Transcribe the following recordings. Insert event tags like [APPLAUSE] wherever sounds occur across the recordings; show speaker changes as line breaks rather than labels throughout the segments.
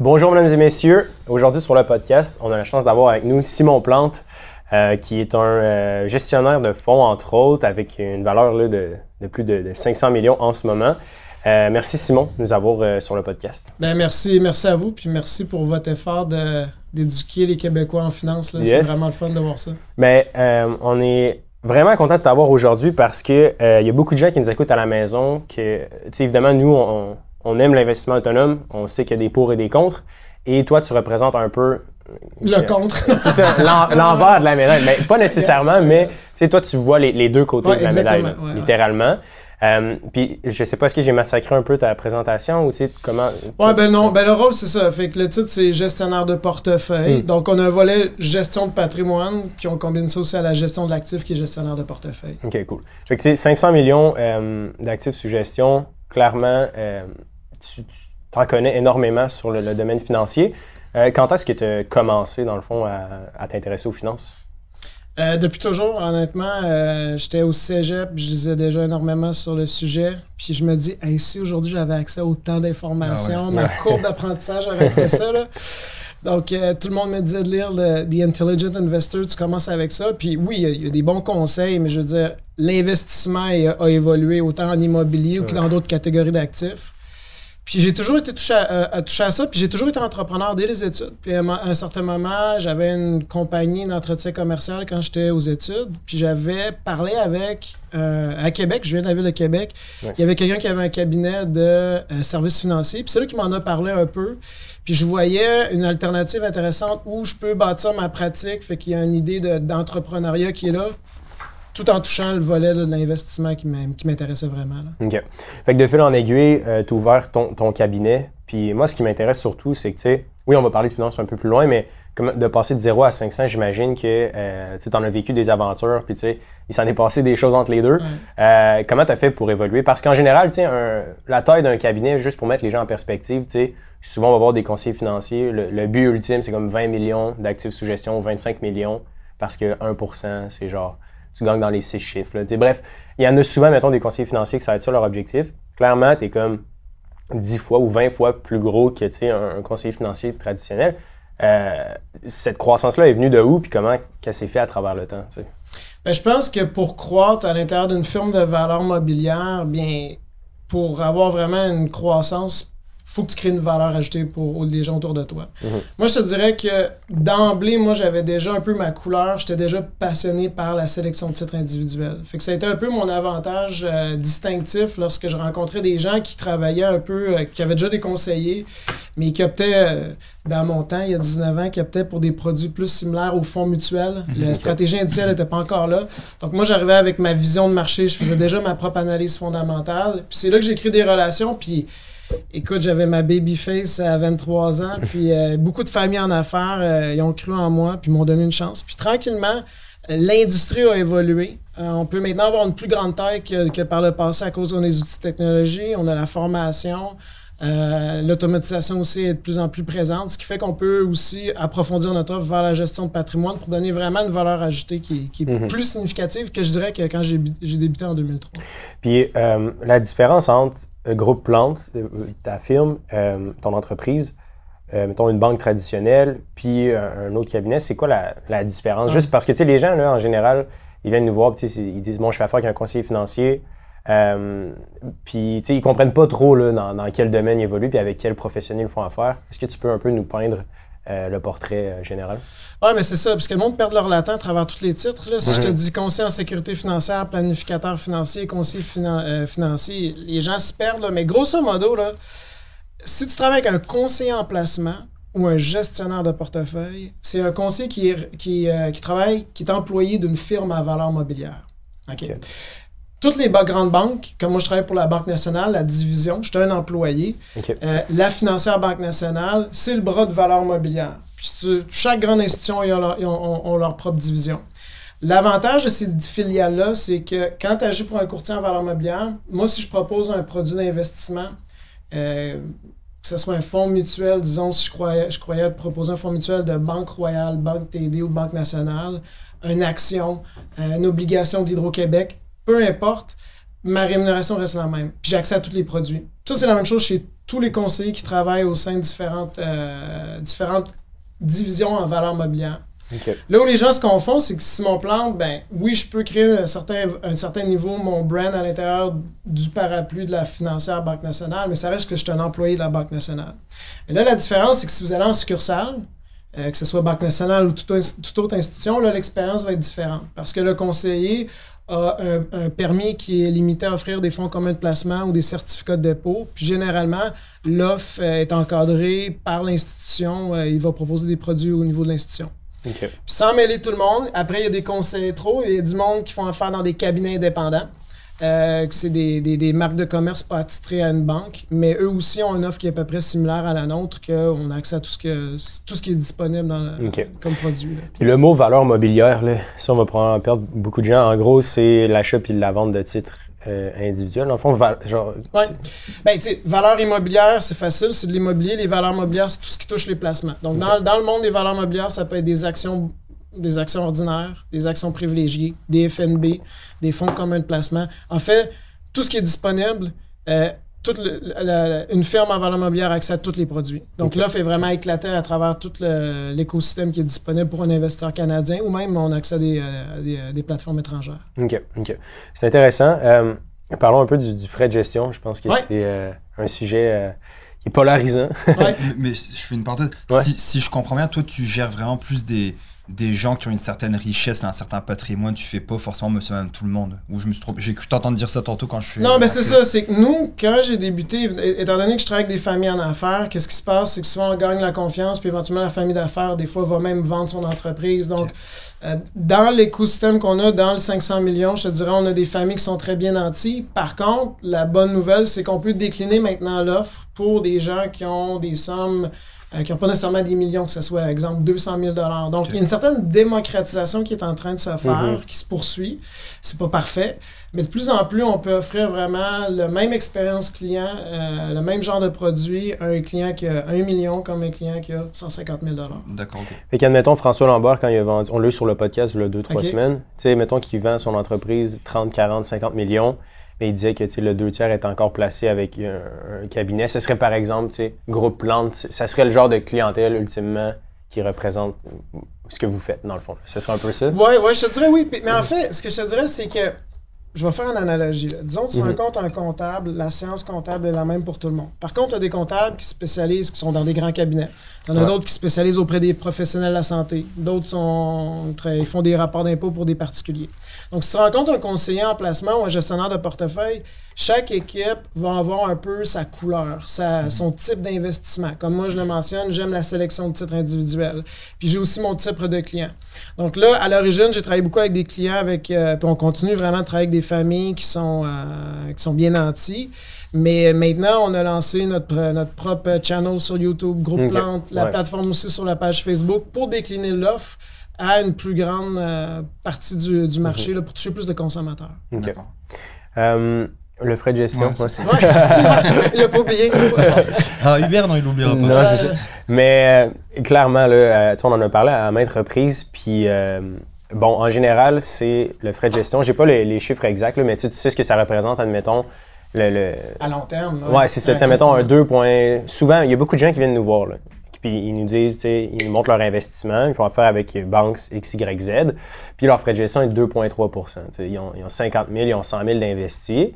Bonjour, mesdames et messieurs. Aujourd'hui, sur le podcast, on a la chance d'avoir avec nous Simon Plante, euh, qui est un euh, gestionnaire de fonds, entre autres, avec une valeur là, de, de plus de, de 500 millions en ce moment. Euh, merci Simon de nous avoir sur le podcast.
Ben merci, merci à vous, puis merci pour votre effort de- d'éduquer les Québécois en finance. C'est vraiment le fun de voir ça.
Mais euh, on est vraiment content de t'avoir aujourd'hui parce que euh, il y a beaucoup de gens qui nous écoutent à la maison. Que, évidemment, nous, on, on aime l'investissement autonome. On sait qu'il y a des pour et des contre. Et toi, tu représentes un peu.
Le contre. [LAUGHS]
C'est ça, l'en- l'envers de la médaille. Mais pas nécessairement, mais tu sais, toi, tu vois les, les deux côtés
Ouais,
de la médaille,
exactement, ouais, ouais.
littéralement. Euh, puis, je sais pas, est-ce que j'ai massacré un peu ta présentation ou tu sais, comment.
Ouais, ben non, ben le rôle c'est ça. Fait que le titre c'est gestionnaire de portefeuille.
Hmm.
Donc on a un volet gestion de patrimoine, puis on combine ça aussi à la gestion de l'actif qui est gestionnaire de portefeuille.
OK, cool. Fait que, tu sais, 500 millions euh, d'actifs sous gestion, clairement, euh, tu en connais énormément sur le, le domaine financier. Euh, quand est-ce que tu as commencé, dans le fond, à, à t'intéresser aux finances?
Euh, depuis toujours, honnêtement, euh, j'étais au cégep, je lisais déjà énormément sur le sujet. Puis je me dis, hey, si aujourd'hui j'avais accès à autant d'informations,
Ah
ma courbe d'apprentissage avait fait ça. Là. [LAUGHS] Donc, euh, tout le monde me disait de lire le- The Intelligent Investor, tu commences avec ça. Puis oui, il y a- il y, a des bons conseils, mais je veux dire, l'investissement a, a évolué autant en immobilier ou que dans d'autres catégories d'actifs. Puis j'ai toujours été touché à, à- à toucher à ça, puis j'ai toujours été entrepreneur dès les études. Puis à un certain moment, j'avais une compagnie d'entretien commercial quand j'étais aux études, puis j'avais parlé avec, euh, à Québec, je viens de la ville de Québec,
Nice.
il y avait quelqu'un qui avait un cabinet de euh, services financiers, puis c'est là qui m'en a parlé un peu. Puis je voyais une alternative intéressante où je peux bâtir ma pratique, fait qu'il y a une idée de- d'entrepreneuriat qui est là, tout en touchant le volet là, de l'investissement qui m'in- qui m'intéressait vraiment. là.
OK. Fait que de fil en aiguille, tu as ouvert ton, ton cabinet. Puis moi, ce qui m'intéresse surtout, c'est que, tu sais, oui, on va parler de finances un peu plus loin, mais comme de passer de 0 à 500, j'imagine que euh, tu en as vécu des aventures, puis tu sais, il s'en est passé des choses entre les deux.
Ouais.
Euh, comment tu as fait pour évoluer? Parce qu'en général, tu sais, la taille d'un cabinet, juste pour mettre les gens en perspective, tu sais, souvent on va voir des conseillers financiers. Le, le but ultime, c'est comme 20 millions d'actifs sous gestion, 25 millions, parce que 1%, c'est genre, tu gagnes dans les six chiffres. bref, il y en a souvent, mettons, des conseillers financiers que ça va être ça leur objectif. Clairement, tu es comme 10 fois ou 20 fois plus gros que un, un conseiller financier traditionnel. Euh, cette croissance-là est venue de où, puis comment qu'elle s'est fait à travers le temps?
Ben, je pense que pour croître à l'intérieur d'une firme de valeur mobilière, bien, pour avoir vraiment une croissance, faut que tu crées une valeur ajoutée pour les gens autour de toi.
Mhm.
Moi, je te dirais que d'emblée, moi, j'avais déjà un peu ma couleur. J'étais déjà passionné par la sélection de titres individuels. Fait que ça a été un peu mon avantage euh, distinctif lorsque je rencontrais des gens qui travaillaient un peu, euh, qui avaient déjà des conseillers, mais qui optaient, euh, dans mon temps, il y a 19 ans, qui optaient pour des produits plus similaires aux fonds mutuels. La stratégie indicielle n'était pas encore là. Donc moi, j'arrivais avec ma vision de marché, je faisais déjà ma propre analyse fondamentale. Puis c'est là que j'ai créé des relations, puis écoute, j'avais ma baby face à 23 ans, [LAUGHS] puis euh, beaucoup de familles en affaires, euh, ils ont cru en moi, puis m'ont donné une chance. Puis tranquillement, euh, l'industrie a évolué. Euh, on peut maintenant avoir une plus grande taille que, que par le passé à cause a des outils de technologie, on a la formation. L'automatisation aussi est de plus en plus présente, ce qui fait qu'on peut aussi approfondir notre offre vers la gestion de patrimoine pour donner vraiment une valeur ajoutée qui, est- qui est
Mhm.
plus significative que je dirais que quand j'ai débuté en 2003.
Puis la différence entre Groupe Plante, euh, ta firme, euh, ton entreprise, euh, mettons une banque traditionnelle, puis un, un autre cabinet, c'est quoi la, la différence? Juste parce que les gens, là, en général, ils viennent nous voir, ils disent Bon, je fais affaire avec un conseiller financier. Euh, puis ils comprennent pas trop là, dans, dans quel domaine ils évoluent, puis avec quel professionnel ils font affaire. Est-ce que tu peux un peu nous peindre euh, le portrait euh, général?
Ouais, mais c'est ça, parce que le monde perd leur latin à travers tous les titres. Là. Si je te dis conseiller en sécurité financière, planificateur financier, conseiller finan- euh, financier, les gens se perdent. là. Mais grosso modo, là, si tu travailles avec un conseiller en placement ou un gestionnaire de portefeuille, c'est un conseiller qui, est- qui, qui travaille, qui est employé d'une firme à valeur mobilière. OK.
Ok.
Toutes les grandes banques, comme moi je travaille pour la Banque nationale, la division, je suis un employé. Euh, la financière Banque nationale, c'est le bras de valeur mobilière. Puis chaque grande institution ont leur, ils ont- ont- ont leur propre division. L'avantage de ces filiales-là, c'est que quand tu agis pour un courtier en valeur mobilière, moi, si je propose un produit d'investissement, euh, que ce soit un fonds mutuel, disons, si je croyais, je croyais proposer un fonds mutuel de Banque Royale, Banque TD ou Banque Nationale, une action, euh, une obligation d'Hydro-Québec, peu importe, ma rémunération reste la même. Puis j'ai accès à tous les produits. Ça, c'est la même chose chez tous les conseillers qui travaillent au sein de différentes, euh, différentes divisions en valeur mobilière. Là où les gens se confondent, c'est que si mon plan, ben oui, je peux créer un certain, un certain niveau, mon brand à l'intérieur du parapluie de la financière Banque nationale, mais ça reste que je suis un employé de la Banque nationale. Et là, la différence, c'est que si vous allez en succursale, euh, que ce soit Banque nationale ou toute, autre institution, l'expérience va être différente. Parce que le conseiller a un, permis qui est limité à offrir des fonds communs de placement ou des certificats de dépôt. Puis généralement, l'offre euh, est encadrée par l'institution. Euh, il va proposer des produits au niveau de l'institution. sans mêler tout le monde, après, il y a des conseillers trop. Il y a du monde qui font affaire dans des cabinets indépendants. Euh, que c'est des, des, marques de commerce pas attitrées à une banque, mais eux aussi ont une offre qui est à peu près similaire à la nôtre, qu'on a accès à tout ce, que, tout ce qui est disponible dans comme produit.
Puis le mot valeur mobilière, là, ça, on va probablement perdre beaucoup de gens. En gros, c'est l'achat puis la vente de titres euh, individuels. En fond, genre.
Ouais. Ben, valeur immobilière, c'est facile, c'est de l'immobilier. Les valeurs mobilières, c'est tout ce qui touche les placements. Donc, dans, dans, le monde des valeurs mobilières, ça peut être des actions des actions ordinaires, des actions privilégiées, des FNB, des fonds communs de placement. En fait, tout ce qui est disponible, euh, toute une firme en valeur mobilière a accès à tous les produits. Donc l'offre est vraiment éclatée à travers tout l'écosystème qui est disponible pour un investisseur canadien ou même on a accès à des, euh, euh, plateformes étrangères.
OK, OK. C'est intéressant. parlons un peu du, frais de gestion. Je pense que c'est un sujet qui est polarisant.
mais, je fais une parenthèse. Si, si, je comprends bien, toi, tu gères vraiment plus des, des gens qui ont une certaine richesse, un certain patrimoine, tu fais pas forcément monsieur même tout le monde. Ou je me suis J'ai cru t'entendre dire ça tantôt quand je suis.
Non, mais c'est ça, c'est que nous, quand j'ai débuté, étant donné que je travaille avec des familles en affaires, qu'est-ce qui se passe? C'est que souvent on gagne la confiance, puis éventuellement la famille d'affaires, des fois, va même vendre son entreprise. Donc, euh, dans l'écosystème qu'on a, dans le 500 millions, je te dirais, on a des familles qui sont très bien nanties. Par contre, la bonne nouvelle, c'est qu'on peut décliner maintenant l'offre pour des gens qui ont des sommes euh, qui n'ont pas nécessairement des millions, que ce soit, par exemple, 200 000 Donc, il y a une certaine démocratisation qui est en train de se faire, mhm. qui se poursuit. C'est pas parfait, mais de plus en plus, on peut offrir vraiment la même expérience client, euh, le même genre de produit à un client qui a 1 million comme un client qui a 150 000
D'accord, OK.
Fait qu'admettons, François Lambert, quand il a vendu, on l'a eu sur le podcast il y a 2-3 semaines, tu sais, mettons qu'il vend son entreprise 30, 40, 50 millions, mais il disait que le deux tiers est encore placé avec un, cabinet. Ce serait par exemple, groupe plante, ça serait le genre de clientèle ultimement qui représente ce que vous faites, dans le fond. Ce serait un peu ça?
Oui, ouais, je te dirais oui. Mais en fait, ce que je te dirais, c'est que je vais faire une analogie. Disons que tu mm rencontres un comptable, la séance comptable est la même pour tout le monde. Par contre, tu as des comptables qui spécialisent, qui sont dans des grands cabinets. Tu en as d'autres qui spécialisent auprès des professionnels de la santé. D'autres sont ils font des rapports d'impôts pour des particuliers. Donc, si tu rencontres un conseiller en placement ou un gestionnaire de portefeuille, chaque équipe va avoir un peu sa couleur, sa, mhm. son type d'investissement. Comme moi, je le mentionne, j'aime la sélection de titres individuels. Puis j'ai aussi mon type de client. Donc là, à l'origine, j'ai travaillé beaucoup avec des clients, avec, euh, puis on continue vraiment de travailler avec des familles qui sont, euh, qui sont bien nantis. Mais maintenant, on a lancé notre, notre propre channel sur YouTube, Groupe Plante, la plateforme aussi sur la page Facebook pour décliner l'offre à une plus grande euh, partie du, du marché mhm. pour toucher plus de consommateurs.
Euh, le frais de gestion,
ouais, c'est [LAUGHS] Il n'a pas oublié. [LAUGHS]
ah, Hubert, non, il l'oubliera pas. Non,
Mais euh, clairement, là, on en a parlé à maintes reprises. Puis, bon, en général, c'est le frais de gestion. J'ai pas les, chiffres exacts, mais tu sais ce que ça représente, admettons. Le,
À long terme.
Ouais, c'est ça. Admettons un 2 points. Souvent, il y a beaucoup de gens qui viennent nous voir. Là puis ils nous disent, ils nous montrent leur investissement, ils font affaire avec banques XYZ, puis leur frais de gestion est de 2,3 ils ont, ils ont 50 000, ils ont 100 000 d'investis.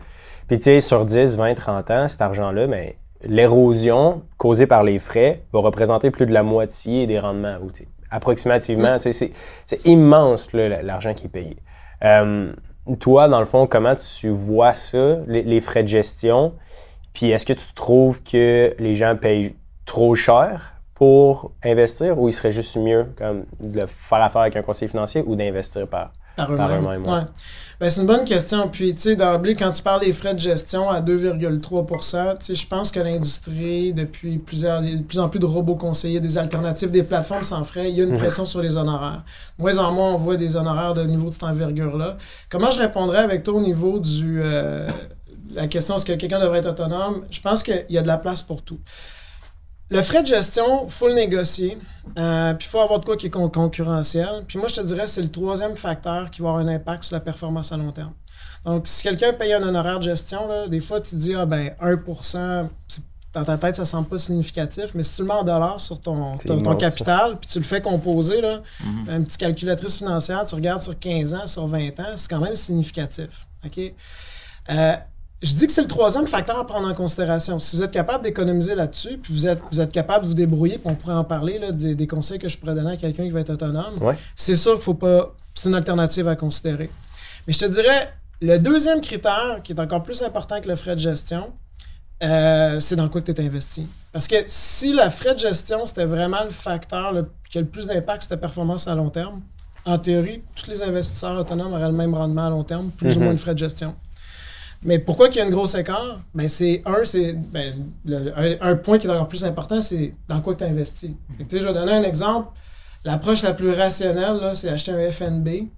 Puis tu sais, sur 10, 20, 30 ans, cet argent-là, ben, l'érosion causée par les frais va représenter plus de la moitié des rendements Approximativement, mm. c'est immense l'argent qui est payé. Euh, toi, dans le fond, comment tu vois ça, les, les frais de gestion? Puis est-ce que tu trouves que les gens payent trop cher pour investir ou il serait juste mieux comme, de faire affaire avec un conseiller financier ou d'investir par,
par eux-mêmes? Ben, c'est une bonne question. Puis, tu sais, d'emblée, quand tu parles des frais de gestion à 2,3 tu sais, je pense que l'industrie, depuis plusieurs, de plus en plus de robots conseillers, des alternatives, des plateformes sans frais, il y a une mhm. pression sur les honoraires. Moins en moins, on voit des honoraires de niveau de cette envergure-là. Comment je répondrais avec toi au niveau du. Euh, la question est-ce que quelqu'un devrait être autonome? Je pense qu'il y a de la place pour tout. Le frais de gestion, il faut le négocier. Euh, puis il faut avoir de quoi qui est concurrentiel. Puis moi, je te dirais, c'est le troisième facteur qui va avoir un impact sur la performance à long terme. Donc, si quelqu'un paye un honoraire de gestion, là, des fois, tu dis, ah ben, 1 c'est dans ta tête, ça semble pas significatif, mais si tu le mets en dollars sur ton, ton, capital, puis tu le fais composer, là, mm-hmm. une petite calculatrice financière, tu regardes sur 15 ans, sur 20 ans, c'est quand même significatif. OK? Euh, je dis que c'est le troisième facteur à prendre en considération. Si vous êtes capable d'économiser là-dessus, puis vous êtes, vous êtes capable de vous débrouiller, puis on pourrait en parler là, des, conseils que je pourrais donner à quelqu'un qui va être autonome, c'est sûr qu'il faut pas. C'est une alternative à considérer. Mais je te dirais, le deuxième critère, qui est encore plus important que le frais de gestion, euh, c'est dans quoi tu es investi. Parce que si le frais de gestion, c'était vraiment le facteur qui a le plus d'impact sur ta performance à long terme, en théorie, tous les investisseurs autonomes auraient le même rendement à long terme, plus ou mhm. moins de frais de gestion. Mais pourquoi qu'il y a une grosse écart? Ben, c'est un, c'est ben, un, point qui est encore plus important, c'est dans quoi tu investis. je vais donner un exemple. L'approche la plus rationnelle, c'est acheter un FNB.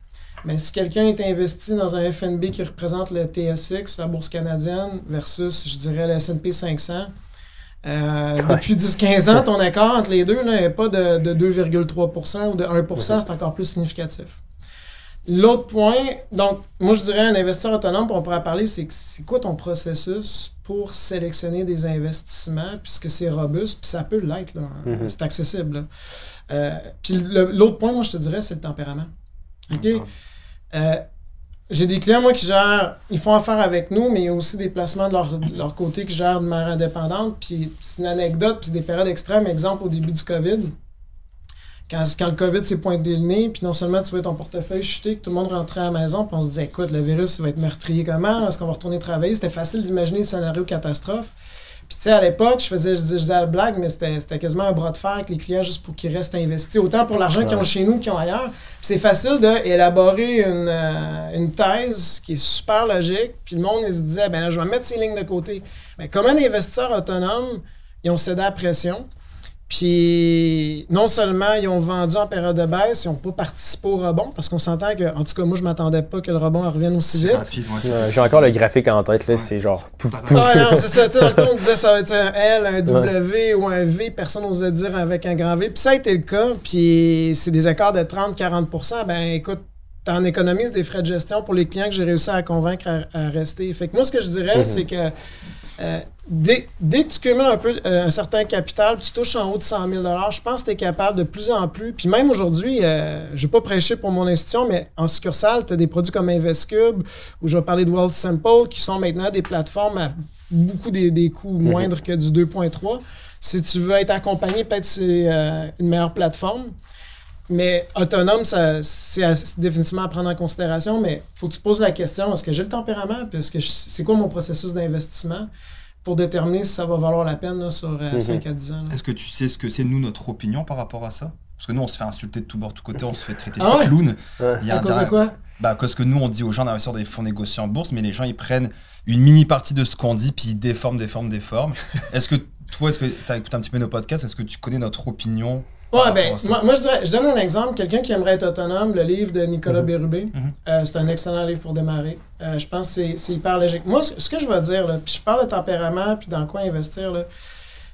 Mais si quelqu'un est investi dans un FNB qui représente le TSX, la bourse canadienne, versus, je dirais, le S&P 500, euh, depuis 10-15 ans, ton écart entre les deux n'est pas de, de 2,3% ou de 1% c'est encore plus significatif. L'autre point, donc, moi je dirais un investisseur autonome, on pourrait parler, c'est c'est quoi ton processus pour sélectionner des investissements, puisque c'est robuste, puis ça peut l'être, là, mm-hmm. c'est accessible. Euh, puis l'autre point, moi je te dirais, c'est le tempérament. OK? Euh, j'ai des clients, moi, qui gèrent, ils font affaire avec nous, mais il y a aussi des placements de leur, leur côté qui gèrent de manière indépendante. Puis c'est une anecdote, puis des périodes extrêmes. Exemple, au début du COVID, quand, quand, le COVID s'est pointé le nez, puis non seulement tu vois ton portefeuille chuter, que tout le monde rentrait à la maison, puis on se disait, écoute, le virus, il va être meurtrier comment? Est-ce qu'on va retourner travailler? C'était facile d'imaginer le scénario catastrophe. Puis, tu sais, à l'époque, je faisais, je disais, la blague, mais c'était quasiment un bras de fer avec les clients juste pour qu'ils restent investis, autant pour l'argent qu'ils ont chez nous qu'ils ont ailleurs. Puis, c'est facile d'élaborer une, euh, une thèse qui est super logique. Puis, le monde, il se disait, ben là, je vais mettre ces lignes de côté. Mais comme un investisseur autonome, ils ont cédé à la pression? Puis non seulement ils ont vendu en période de baisse, ils n'ont pas participé au rebond, parce qu'on s'entend que, en tout cas, moi, je m'attendais pas que le rebond revienne aussi vite.
J'ai encore le graphique en tête, là, c'est genre tout.
Ah non, c'est ça. Dans le temps, on [LAUGHS] disait ça va être un L, un W ou un V, personne n'osait dire avec un grand V. Puis ça a été le cas, puis c'est des accords de 30-40% Ben écoute, en économises des frais de gestion pour les clients que j'ai réussi à convaincre à, rester. Fait que moi, ce que je dirais, mhm. c'est que euh, dès, que tu cumules un peu euh, un certain capital, tu touches en haut de 100 000 je pense que tu es capable de plus en plus. Puis même aujourd'hui, euh, je ne vais pas prêcher pour mon institution, mais en succursale, tu as des produits comme InvestCube, ou je vais parler de Wealth Simple, qui sont maintenant des plateformes à beaucoup des, coûts mhm. moindres que du 2.3. Si tu veux être accompagné, peut-être c'est une meilleure plateforme. Mais autonome, c'est définitivement à prendre en considération, mais il faut que tu te poses la question, est-ce que j'ai le tempérament, puis c'est quoi mon processus d'investissement pour déterminer si ça va valoir la peine sur 5 euh, mhm. à 10 ans.
Est-ce que tu sais ce que c'est, nous, notre opinion par rapport à ça? Parce que nous, on se fait insulter de tout bord, de tout côté, on se fait traiter de ah clown.
Il y a à cause de quoi?
Bah, parce que nous, on dit aux gens d'investir dans des fonds négociés en bourse, mais les gens, ils prennent une mini partie de ce qu'on dit, puis ils déforment, déforment, déforment. [LAUGHS] Est-ce que toi, est-ce que tu as écouté un petit peu nos podcasts Est-ce que tu connais notre opinion
Ouais, ben, moi, je, dirais, je donne un exemple. Quelqu'un qui aimerait être autonome, le livre de Nicolas mhm. Bérubé. Mhm. Euh, c'est un excellent livre pour démarrer. Euh, je pense que c'est hyper logique. Moi, ce, que je vais dire, là, puis je parle de tempérament, puis dans quoi investir, là,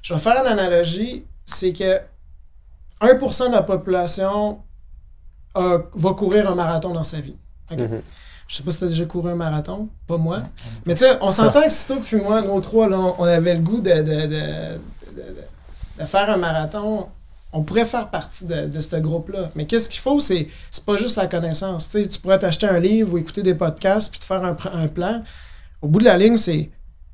je vais faire une analogie. C'est que 1% de la population va courir un marathon dans sa vie. Okay? Mhm. Je sais pas si tu as déjà couru un marathon, pas moi. Mais tu sais, on s'entend que si toi puis moi, nous trois, là, on avait le goût de, de, de faire un marathon on pourrait faire partie de, ce groupe-là. Mais qu'est-ce qu'il faut, c'est, c'est pas juste la connaissance. tu pourrais t'acheter un livre ou écouter des podcasts puis te faire un, plan. Au bout de la ligne, c'est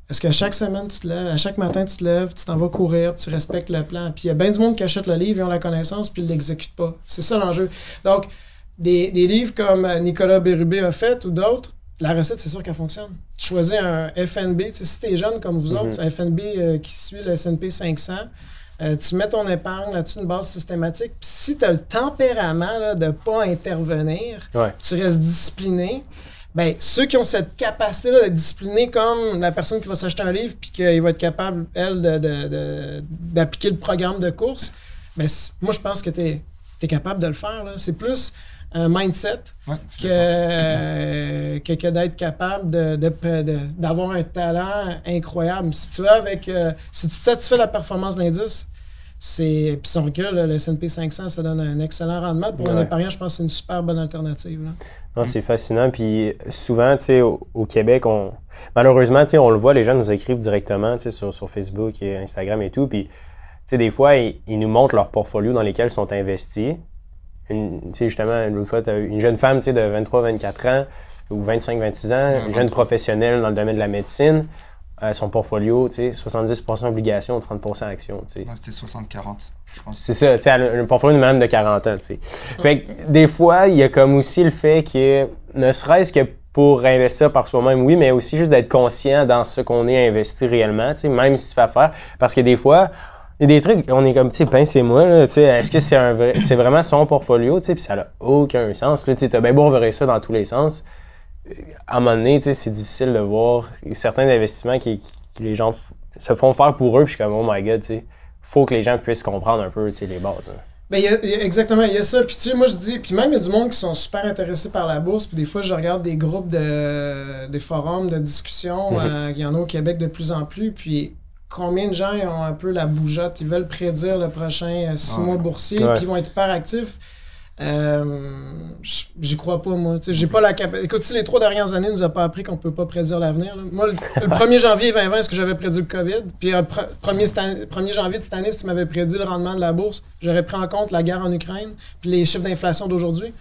est-ce qu'à chaque semaine, tu te lèves, à chaque matin, tu te lèves, tu t'en vas courir, tu respectes le plan. Puis il y a bien du monde qui achète le livre, ils ont la connaissance, puis ils ne l'exécutent pas. C'est ça l'enjeu. Donc, des, livres comme Nicolas Bérubé a fait ou d'autres, la recette, c'est sûr qu'elle fonctionne. Tu choisis un FNB, si tu es jeune comme vous autres, mm-hmm. un FNB euh, qui suit le S&P 500, euh, tu mets ton épargne là-dessus, une base systématique. Puis si tu as le tempérament de ne pas intervenir, tu restes discipliné. Ben, ceux qui ont cette capacité-là d'être discipliné, comme la personne qui va s'acheter un livre puis qu'il va être capable, elle, d'appliquer le programme de course, ben, moi, je pense que tu es, capable de le faire. C'est plus un mindset que, que, d'être capable d'avoir un talent incroyable. Si tu avec, euh, si tu satisfais la performance de l'indice, c'est puis son recul, le S&P 500, ça donne un excellent rendement. Pour un épargnant, je pense que c'est une super bonne alternative.
Non, c'est fascinant. Puis souvent, tu sais, au, Québec, on malheureusement, tu sais, on le voit, les gens nous écrivent directement, tu sais, sur, sur Facebook et Instagram et tout. Puis, tu sais, des fois, ils, nous montrent leur portfolio dans lesquels ils sont investis. Tu sais, justement, une autre fois, tu as une jeune femme, tu sais, de 23-24 ans ou 25-26 ans, une jeune professionnelle dans le domaine de la médecine son portfolio, tu sais, 70% obligations, 30% actions. Tu
sais. c'était 60-40.
C'est ça, tu sais, un portfolio de même de 40 ans. Tu sais. Fait que des fois, il y a comme aussi le fait que, ne serait-ce que pour investir par soi-même, oui, mais aussi juste d'être conscient dans ce qu'on est investi réellement, tu sais, même si tu fais faire. Parce que des fois, il y a des trucs, on est comme, tu sais, pince et moi, tu sais, est-ce que c'est un vrai, c'est vraiment son portfolio, tu sais, puis ça n'a aucun sens. Tu sais, as bien beau reverrer ça dans tous les sens à un moment donné, c'est difficile de voir certains investissements qui, les gens se font faire pour eux, puis je suis comme, oh my god, il faut que les gens puissent comprendre un peu les bases. Hein.
Ben, exactement, il y a ça. Puis, tu sais, moi, je dis, puis même, il y a du monde qui sont super intéressés par la bourse. Puis, des fois, je regarde des groupes de des forums de discussion. Mhm. Euh, il y en a au Québec de plus en plus. Puis, combien de gens ont un peu la bougeotte? Ils veulent prédire le prochain euh, six mois boursier, puis ils vont être hyper actifs. Euh, j'y crois pas, moi. J'ai pas la capacité. Écoute, si les trois dernières années nous a pas appris qu'on peut pas prédire l'avenir. Moi, le, 1er [LAUGHS] janvier 2020, est-ce que j'avais prédit le COVID? Puis le 1er, janvier de cette année, si tu m'avais prédit le rendement de la bourse, j'aurais pris en compte la guerre en Ukraine, puis les chiffres d'inflation d'aujourd'hui.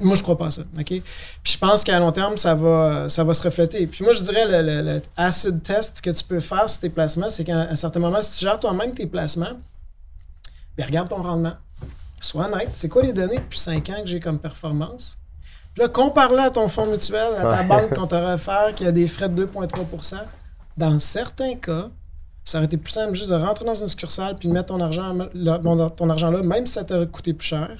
Moi, je crois pas à ça. OK? Puis je pense qu'à long terme, ça va, ça va se refléter. Puis moi, je dirais le, le, acid test que tu peux faire sur tes placements, c'est qu'à un certain moment, si tu gères toi-même tes placements, bien, regarde ton rendement sois honnête, c'est quoi les données depuis 5 ans que j'ai comme performance? Puis là, compare-le à ton fonds mutuel, à ta banque [LAUGHS] qu'on t'a offert qui a des frais de 2,3% Dans certains cas, ça aurait été plus simple juste de rentrer dans une succursale puis de mettre ton argent, ton argent là, même si ça t'aurait coûté plus cher.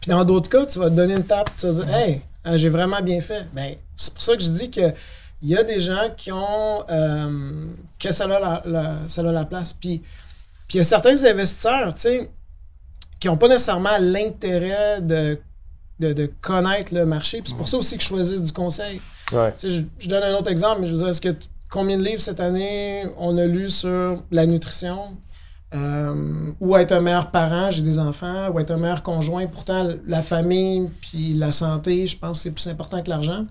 Puis dans d'autres cas, tu vas te donner une tape, tu vas dire Hey, euh, j'ai vraiment bien fait. Ben, c'est pour ça que je dis que il y a des gens qui ont euh, que ça a la, ça a la place. Puis, puis il y a certains investisseurs, tu sais, qui n'ont pas nécessairement l'intérêt de, de, connaître le marché. c'est pour ça aussi que je choisissent du conseil. Je, donne un autre exemple, mais je veux dire, est-ce que combien de livres cette année on a lu sur la nutrition? Euh, ou être un meilleur parent, j'ai des enfants, ou être un meilleur conjoint. Pourtant, la famille puis la santé, je pense que c'est plus important que l'argent.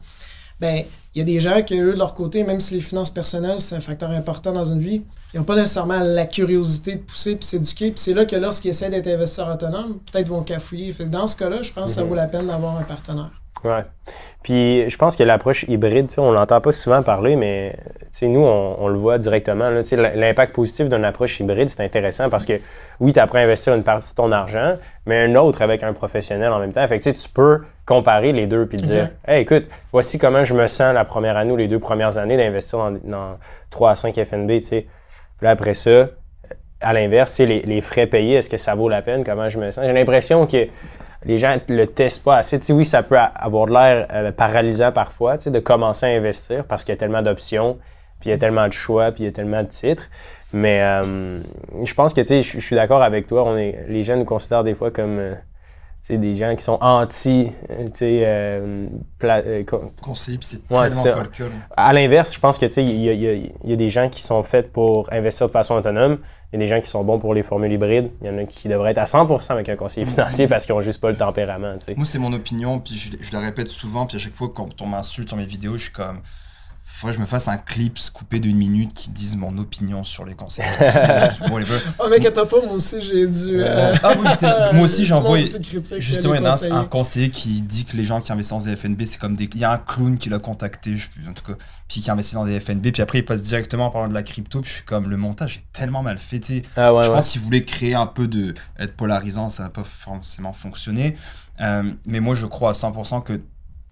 Ben, il y a des gens qui, eux, de leur côté, même si les finances personnelles, c'est un facteur important dans une vie, ils n'ont pas nécessairement la curiosité de pousser puis s'éduquer. Puis c'est là que lorsqu'ils essaient d'être investisseurs autonomes, peut-être vont cafouiller. Fait dans ce cas-là, je pense que ça mhm. vaut la peine d'avoir un partenaire.
Ouais. Puis je pense que l'approche hybride, on l'entend pas souvent parler, mais nous, on, le voit directement. L'impact positif d'une approche hybride, c'est intéressant parce que oui, tu apprends à investir une partie de ton argent, mais un autre avec un professionnel en même temps. Fait que tu peux comparer les deux puis dire Hey, écoute, voici comment je me sens la première année ou les deux premières années d'investir dans, 3 à 5 FNB. Puis là, après ça, à l'inverse, les, les frais payés, est-ce que ça vaut la peine? Comment je me sens? J'ai l'impression que les gens le testent pas assez. oui, ça peut avoir l'air euh, paralysant parfois de commencer à investir parce qu'il y a tellement d'options, puis il y a tellement de choix, puis il y a tellement de titres. Mais euh, je pense que je suis d'accord avec toi. On est, les gens nous considèrent des fois comme euh, des gens qui sont anti.
Euh, Conseiller, puis c'est tellement pas le cas.
À l'inverse, je pense que il y, y, a des gens qui sont faits pour investir de façon autonome. Il y a des gens qui sont bons pour les formules hybrides. Il y en a qui devraient être à 100% avec un conseiller [LAUGHS] financier parce qu'ils n'ont juste pas le tempérament.
Moi, c'est mon opinion, puis je, je, le répète souvent, puis à chaque fois quand on m'insulte sur mes vidéos, je suis comme faut que je me fasse un clip coupé d'une minute qui dise mon opinion sur les conseils. [LAUGHS]
oh, mais t'as pas, moi aussi, j'ai dû. Euh,
ah oui, moi aussi, j'envoie. [LAUGHS] Justement, il y a un, conseiller qui dit que les gens qui investissent dans des FNB, c'est comme des. Il y a un clown qui l'a contacté, je, en tout cas, puis qui investit dans des FNB, puis après, il passe directement en parlant de la crypto, puis je suis comme, le montage est tellement mal fait. Ah je pense qu'il voulait créer un peu de. être polarisant, ça n'a pas forcément fonctionné. Euh, mais moi, je crois à 100% que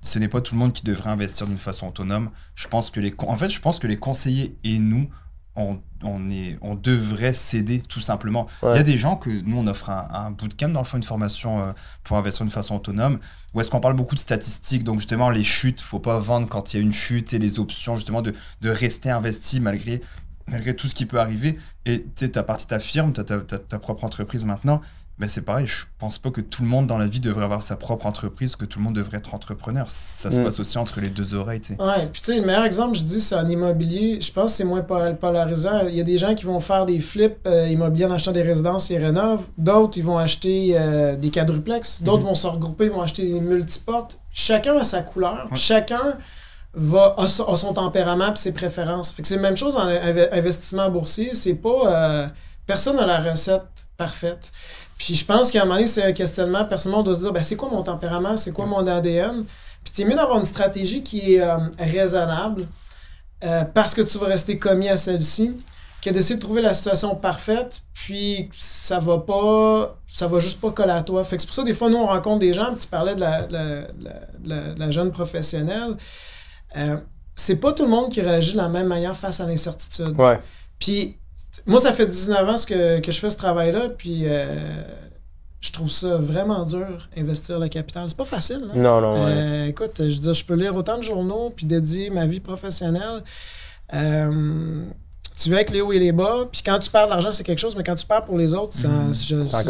ce n'est pas tout le monde qui devrait investir d'une façon autonome. Je pense que les, en fait, je pense que les conseillers et nous, on, on, est, on devrait céder tout simplement. Il y a des gens que nous, on offre un, un bootcamp dans le fond, une formation euh, pour investir d'une façon autonome, où est-ce qu'on parle beaucoup de statistiques. Donc, justement, les chutes, faut pas vendre quand il y a une chute et les options, justement, de, de rester investi malgré, malgré tout ce qui peut arriver. Et tu sais, tu as parti ta firme, tu as ta, propre entreprise maintenant ben c'est pareil, je pense pas que tout le monde dans la vie devrait avoir sa propre entreprise, que tout le monde devrait être entrepreneur. Ça se mm. passe aussi entre les deux oreilles, tu
sais. Ouais, puis tu sais, le meilleur exemple, je dis, c'est en immobilier. Je pense que c'est moins polarisant. Il y a des gens qui vont faire des flips euh, immobiliers en achetant des résidences et rénovent. D'autres, ils vont acheter euh, des quadruplex. D'autres mm-hmm. vont se regrouper, ils vont acheter des multiportes. Chacun a sa couleur. Chacun va, a, son tempérament et ses préférences. Fait que c'est la même chose en investissement boursier. C'est pas... Euh, personne n'a la recette parfaite. Puis je pense qu'à un moment donné, c'est un questionnement. Personnellement, on doit se dire, ben, c'est quoi mon tempérament, c'est quoi mon ADN? Puis c'est mieux d'avoir une stratégie qui est euh, raisonnable euh, parce que tu vas rester commis à celle-ci que d'essayer de trouver la situation parfaite, puis ça va pas, ça va juste pas coller à toi. Fait que c'est pour ça, des fois, nous, on rencontre des gens, tu parlais de la, jeune professionnelle. Euh, c'est pas tout le monde qui réagit de la même manière face à l'incertitude.
Ouais.
Puis moi, ça fait 19 ans que, je fais ce travail-là, puis euh, je trouve ça vraiment dur, investir le capital. C'est pas facile. Hein?
Non, non.
Euh, écoute, je veux dire, je peux lire autant de journaux, puis dédier ma vie professionnelle. Euh, tu veux avec les hauts et les bas, puis quand tu perds de l'argent, c'est quelque chose, mais quand tu perds pour les autres, ça,
mm.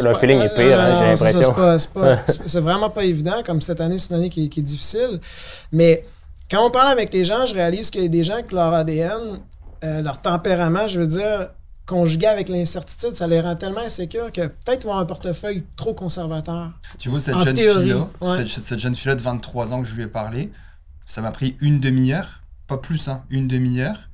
le feeling est pire, hein, j'ai l'impression.
C'est vraiment pas évident, comme cette année, c'est une année qui, qui, est difficile. Mais quand on parle avec les gens, je réalise qu'il y a des gens que leur ADN, leur tempérament, je veux dire, conjugué avec l'incertitude, ça les rend tellement insécures que peut-être ont un portefeuille trop conservateur.
Tu vois, cette jeune fille-là, cette, jeune fille de 23 ans que je lui ai parlé, ça m'a pris une demi-heure, pas plus, hein, une demi-heure.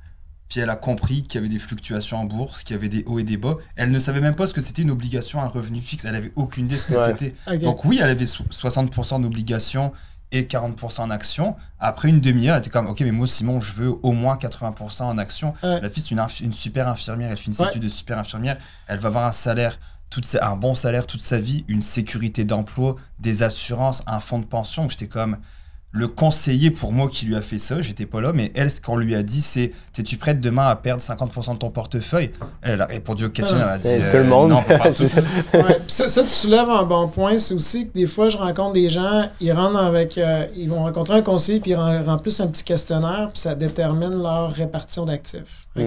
Puis elle a compris qu'il y avait des fluctuations en bourse, qu'il y avait des hauts et des bas. Elle ne savait même pas ce que c'était une obligation à un revenu fixe. Elle avait aucune idée de ce que c'était. Donc oui, elle avait 60% d'obligations et 40% en action. Après une demi-heure, elle était comme, ok, mais moi, Simon, je veux au moins 80% en action. La fille, c'est une, une, super infirmière, elle fait une étude de super infirmière, elle va avoir un salaire, toute un bon salaire toute sa vie, une sécurité d'emploi, des assurances, un fonds de pension. J'étais comme, le conseiller pour moi qui lui a fait ça, j'étais pas là, mais elle, ce qu'on lui a dit, c'est T'es-tu prête demain à perdre 50% de ton portefeuille? Elle a répondu aux questions, elle a dit
Tout le monde. Non,
pas [LAUGHS] ça, ça, tu soulèves un bon point, c'est aussi que des fois, je rencontre des gens, ils rentrent avec. Euh, ils vont rencontrer un conseiller, puis ils remplissent un petit questionnaire, puis ça détermine leur répartition d'actifs. Hmm.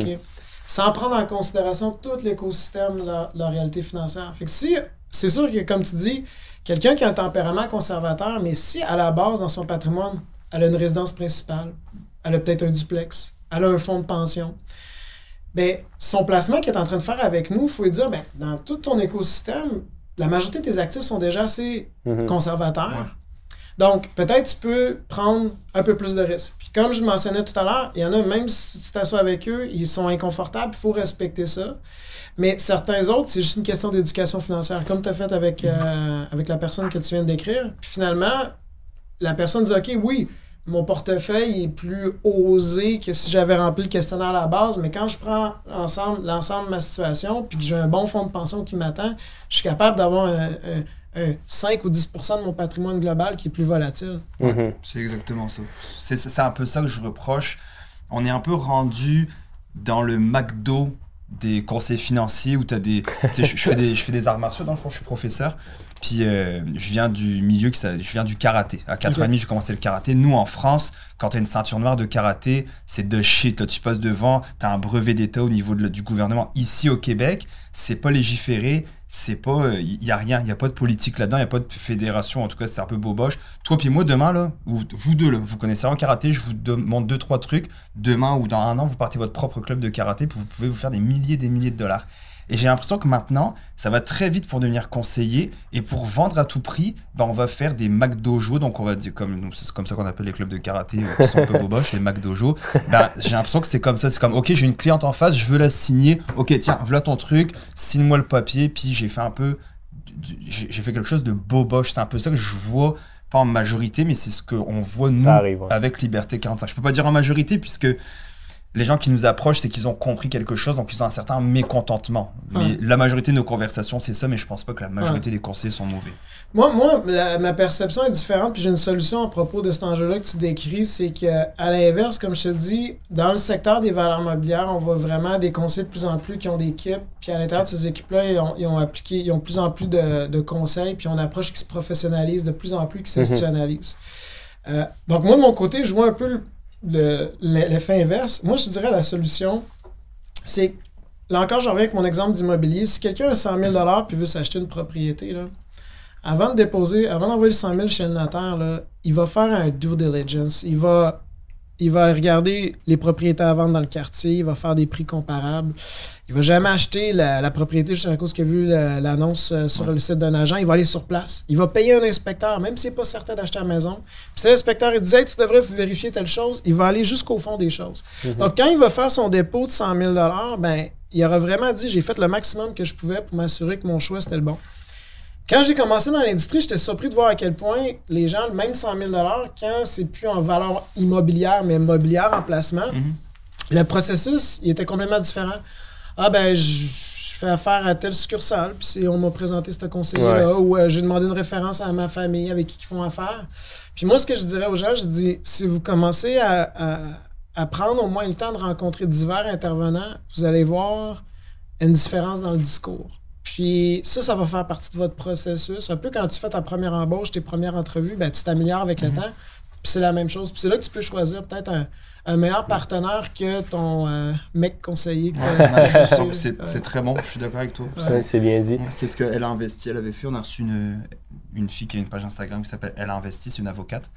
Sans prendre en considération tout l'écosystème de leur, réalité financière. Fait que si, c'est sûr que, comme tu dis, Quelqu'un qui a un tempérament conservateur, mais si à la base, dans son patrimoine, elle a une résidence principale, elle a peut-être un duplex, elle a un fonds de pension, bien, son placement qu'il est en train de faire avec nous, il faut lui dire, bien, dans tout ton écosystème, la majorité de tes actifs sont déjà assez mhm. conservateurs. Donc, peut-être tu peux prendre un peu plus de risques. Puis comme je mentionnais tout à l'heure, il y en a, même si tu t'assois avec eux, ils sont inconfortables, il faut respecter ça. Mais certains autres, c'est juste une question d'éducation financière, comme tu as fait avec, euh, avec la personne que tu viens de décrire. Puis finalement, la personne dit OK, oui, mon portefeuille est plus osé que si j'avais rempli le questionnaire à la base, mais quand je prends l'ensemble, l'ensemble de ma situation, puis que j'ai un bon fonds de pension qui m'attend, je suis capable d'avoir un, 5 ou 10% de mon patrimoine global qui est plus volatile.
Mm-hmm. C'est exactement ça. C'est un peu ça que je reproche. On est un peu rendu dans le McDo des conseils financiers où tu as des. je, fais des des arts martiaux, dans le fond, je suis professeur. Puis euh, je viens du milieu, qui, je viens du karaté. À 4 ans et demi, j'ai commencé le karaté. Nous, en France, quand tu as une ceinture noire de karaté, c'est de shit. Là, tu passes devant, tu as un brevet d'État au niveau du gouvernement. Ici, au Québec, c'est pas légiféré, c'est pas. Il euh, y a rien, il n'y a pas de politique là-dedans, il n'y a pas de fédération. En tout cas, c'est un peu boboche. Toi, puis moi, demain, là, ou vous deux, là, vous connaissez en karaté, je vous demande deux, trois trucs. Demain ou dans un an, vous partez votre propre club de karaté, puis vous pouvez vous faire des milliers des milliers de dollars. Et j'ai l'impression que maintenant, ça va très vite pour devenir conseiller et pour vendre à tout prix, ben on va faire des McDojo. Donc on va dire, comme c'est comme ça qu'on appelle les clubs de karaté euh, qui sont un peu [LAUGHS] boboches, les McDojo. Ben, j'ai l'impression que c'est comme ça. C'est comme, ok, j'ai une cliente en face, je veux la signer. Ok, tiens, voilà ton truc, signe-moi le papier. Puis j'ai fait un peu, j'ai fait quelque chose de boboche. C'est un peu ça que je vois pas en majorité, mais c'est ce qu'on voit nous avec Liberté 45. Je peux pas dire en majorité puisque les gens qui nous approchent, c'est qu'ils ont compris quelque chose, donc ils ont un certain mécontentement. Mais la majorité de nos conversations, c'est ça, mais je pense pas que la majorité des conseillers sont mauvais.
Moi, moi ma perception est différente, puis j'ai une solution à propos de cet enjeu-là que tu décris, c'est que à l'inverse, comme je te dis, dans le secteur des valeurs mobilières, on voit vraiment des conseillers de plus en plus qui ont des équipes, puis à l'intérieur de ces équipes-là, ils ont, appliqué, ils ont de plus en plus de, conseils, puis on approche qui se professionnalise de plus en plus, qui mhm. s'institutionnalise. Euh, donc moi, de mon côté, je vois un peu l'effet inverse. Moi, je dirais la solution, c'est là encore, j'en reviens avec mon exemple d'immobilier. Si quelqu'un a 100 000 puis veut s'acheter une propriété, là, avant de déposer, avant d'envoyer le 100 000 chez le notaire, là, il va faire un due diligence. Il va il va regarder les propriétés à vendre dans le quartier, il va faire des prix comparables. Il va jamais acheter la, propriété juste à cause qu'il a vu l'annonce euh, sur le site d'un agent. Il va aller sur place. Il va payer un inspecteur, même s'il n'est pas certain d'acheter la maison. Puis si l'inspecteur il disait tu devrais vérifier telle chose, il va aller jusqu'au fond des choses. Mhm. Donc quand il va faire son dépôt de 100 000 ben, il aura vraiment dit j'ai fait le maximum que je pouvais pour m'assurer que mon choix c'était le bon. Quand j'ai commencé dans l'industrie, j'étais surpris de voir à quel point les gens, même 100 000 quand c'est plus en valeur immobilière, mais immobilière en placement, mhm. le processus, il était complètement différent. Ah ben, je, fais affaire à telle succursale, puis on m'a présenté ce conseiller-là, ou euh, j'ai demandé une référence à ma famille avec qui ils font affaire. Puis moi, ce que je dirais aux gens, je dis, si vous commencez à, à prendre au moins le temps de rencontrer divers intervenants, vous allez voir une différence dans le discours. Puis ça, ça va faire partie de votre processus. Un peu quand tu fais ta première embauche, tes premières entrevues, ben, tu t'améliores avec le mhm. temps. Puis c'est la même chose. Puis c'est là que tu peux choisir peut-être un, meilleur partenaire que ton euh, mec conseiller.
c'est très bon, je suis d'accord avec toi.
C'est bien dit.
C'est ce qu'elle a investi. Elle avait fait, on a reçu une, une fille qui a une page Instagram qui s'appelle Elle a investi, c'est une avocate.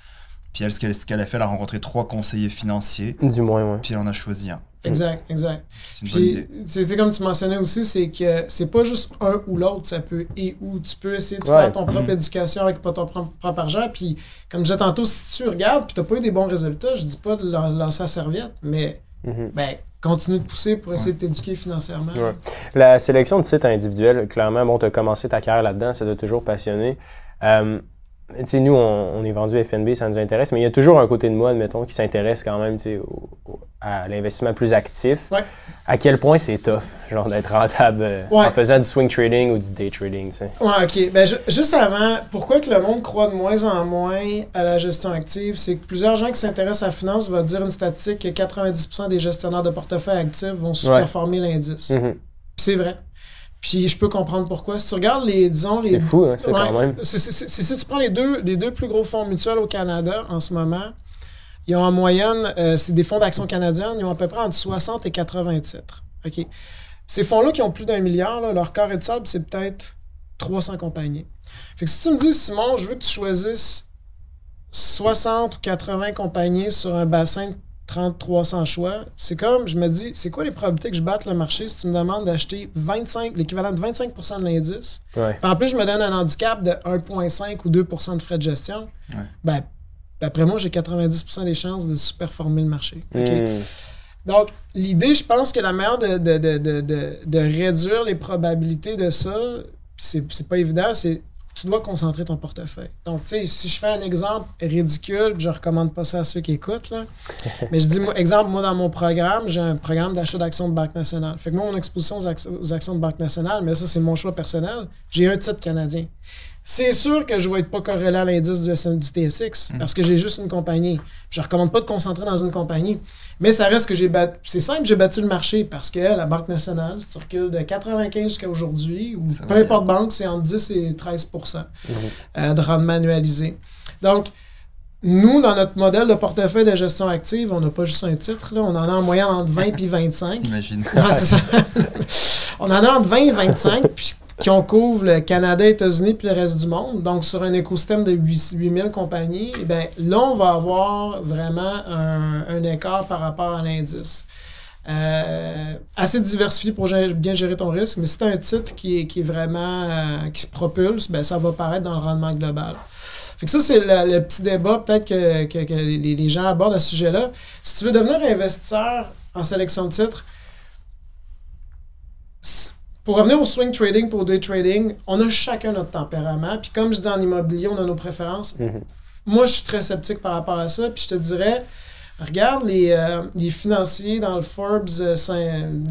Puis elle, ce qu'elle a fait, elle a rencontré trois conseillers financiers.
Du moins, oui.
Puis elle en a choisi un.
Exact, exact. C'est Puis, comme tu mentionnais aussi, c'est que c'est pas juste un ou l'autre, ça peut et ou. Tu peux essayer de faire ton propre mm-hmm. éducation avec pas ton propre argent. Puis, comme je disais tantôt, si tu regardes puis t'as pas eu des bons résultats, je dis pas de lancer la serviette, mais mm-hmm. ben, continue de pousser pour essayer de t'éduquer financièrement.
La sélection de sites individuels, clairement, bon, tu as commencé ta carrière là-dedans, ça t'a toujours passionné. Euh, nous, on, est vendu FNB, ça nous intéresse, mais il y a toujours un côté de moi, admettons, qui s'intéresse quand même à l'investissement plus actif. À quel point c'est tough, genre, d'être rentable euh, en faisant du swing trading ou du day trading, tu sais?
Ouais, OK. Ben, juste avant, pourquoi que le monde croit de moins en moins à la gestion active, c'est que plusieurs gens qui s'intéressent à la finance vont dire une statistique que 90% des gestionnaires de portefeuille actifs vont sous-performer l'indice. Mm-hmm. C'est vrai. Puis je peux comprendre pourquoi. Si tu regardes les, disons, les...
C'est fou, hein, c'est quand même.
si tu prends les deux, les deux plus gros fonds mutuels au Canada en ce moment, ils ont en moyenne, euh, c'est des fonds d'action canadiens, ils ont à peu près entre 60 et 80 titres. OK. Ces fonds-là qui ont plus d'un milliard, leur carré de sable, c'est peut-être 300 compagnies. Fait que si tu me dis, Simon, je veux que tu choisisses 60 ou 80 compagnies sur un bassin de 30, 300 choix. C'est comme, je me dis, c'est quoi les probabilités que je batte le marché si tu me demandes d'acheter 25, l'équivalent de 25% de l'indice? En plus, je me donne un handicap de 1,5 ou 2 de frais de gestion. Ben, d'après moi, j'ai 90% des chances de sous-performer le marché. Hmm. Donc, l'idée, je pense que la meilleure de, de réduire les probabilités de ça, c'est pas évident, c'est tu dois concentrer ton portefeuille. Donc, tu sais, si je fais un exemple ridicule, je recommande pas ça à ceux qui écoutent, là, [LAUGHS] mais je dis, exemple, moi, dans mon programme, j'ai un programme d'achat d'actions de Banque nationale. Fait que moi, mon exposition aux, aux actions de Banque nationale, mais ça, c'est mon choix personnel, j'ai un titre canadien c'est sûr que je vais être pas corrélé à l'indice du, du TSX mm. parce que j'ai juste une compagnie. Je ne recommande pas de concentrer dans une compagnie. Mais ça reste que j'ai battu. C'est simple, j'ai battu le marché parce que la Banque nationale, recules de 95 jusqu'à aujourd'hui, ou peu importe banque, c'est entre 10 et 13 mm. euh, de rendement annualisé. Donc, nous, dans notre modèle de portefeuille de gestion active, on n'a pas juste un titre, là, on en a en moyenne entre 20 et 25. [LAUGHS]
Imagine. [LAUGHS]
on en a entre 20 et 25. Puis qui on couvre le Canada, États-Unis puis le reste du monde. Donc, sur un écosystème de 8000 compagnies, eh bien, là, on va avoir vraiment un, écart par rapport à l'indice. Euh, assez diversifié pour bien gérer ton risque, mais si tu un titre qui est, vraiment euh, qui se propulse, ben, ça va paraître dans le rendement global. Fait que ça, c'est le, petit débat peut-être que, que, les, les, gens abordent à ce sujet-là. Si tu veux devenir investisseur en sélection de titres, pour revenir au swing trading, pour day trading, on a chacun notre tempérament. Puis comme je dis en immobilier, on a nos préférences. Mhm. Moi, je suis très sceptique par rapport à ça. Puis je te dirais, regarde les, euh, les financiers dans le Forbes, euh,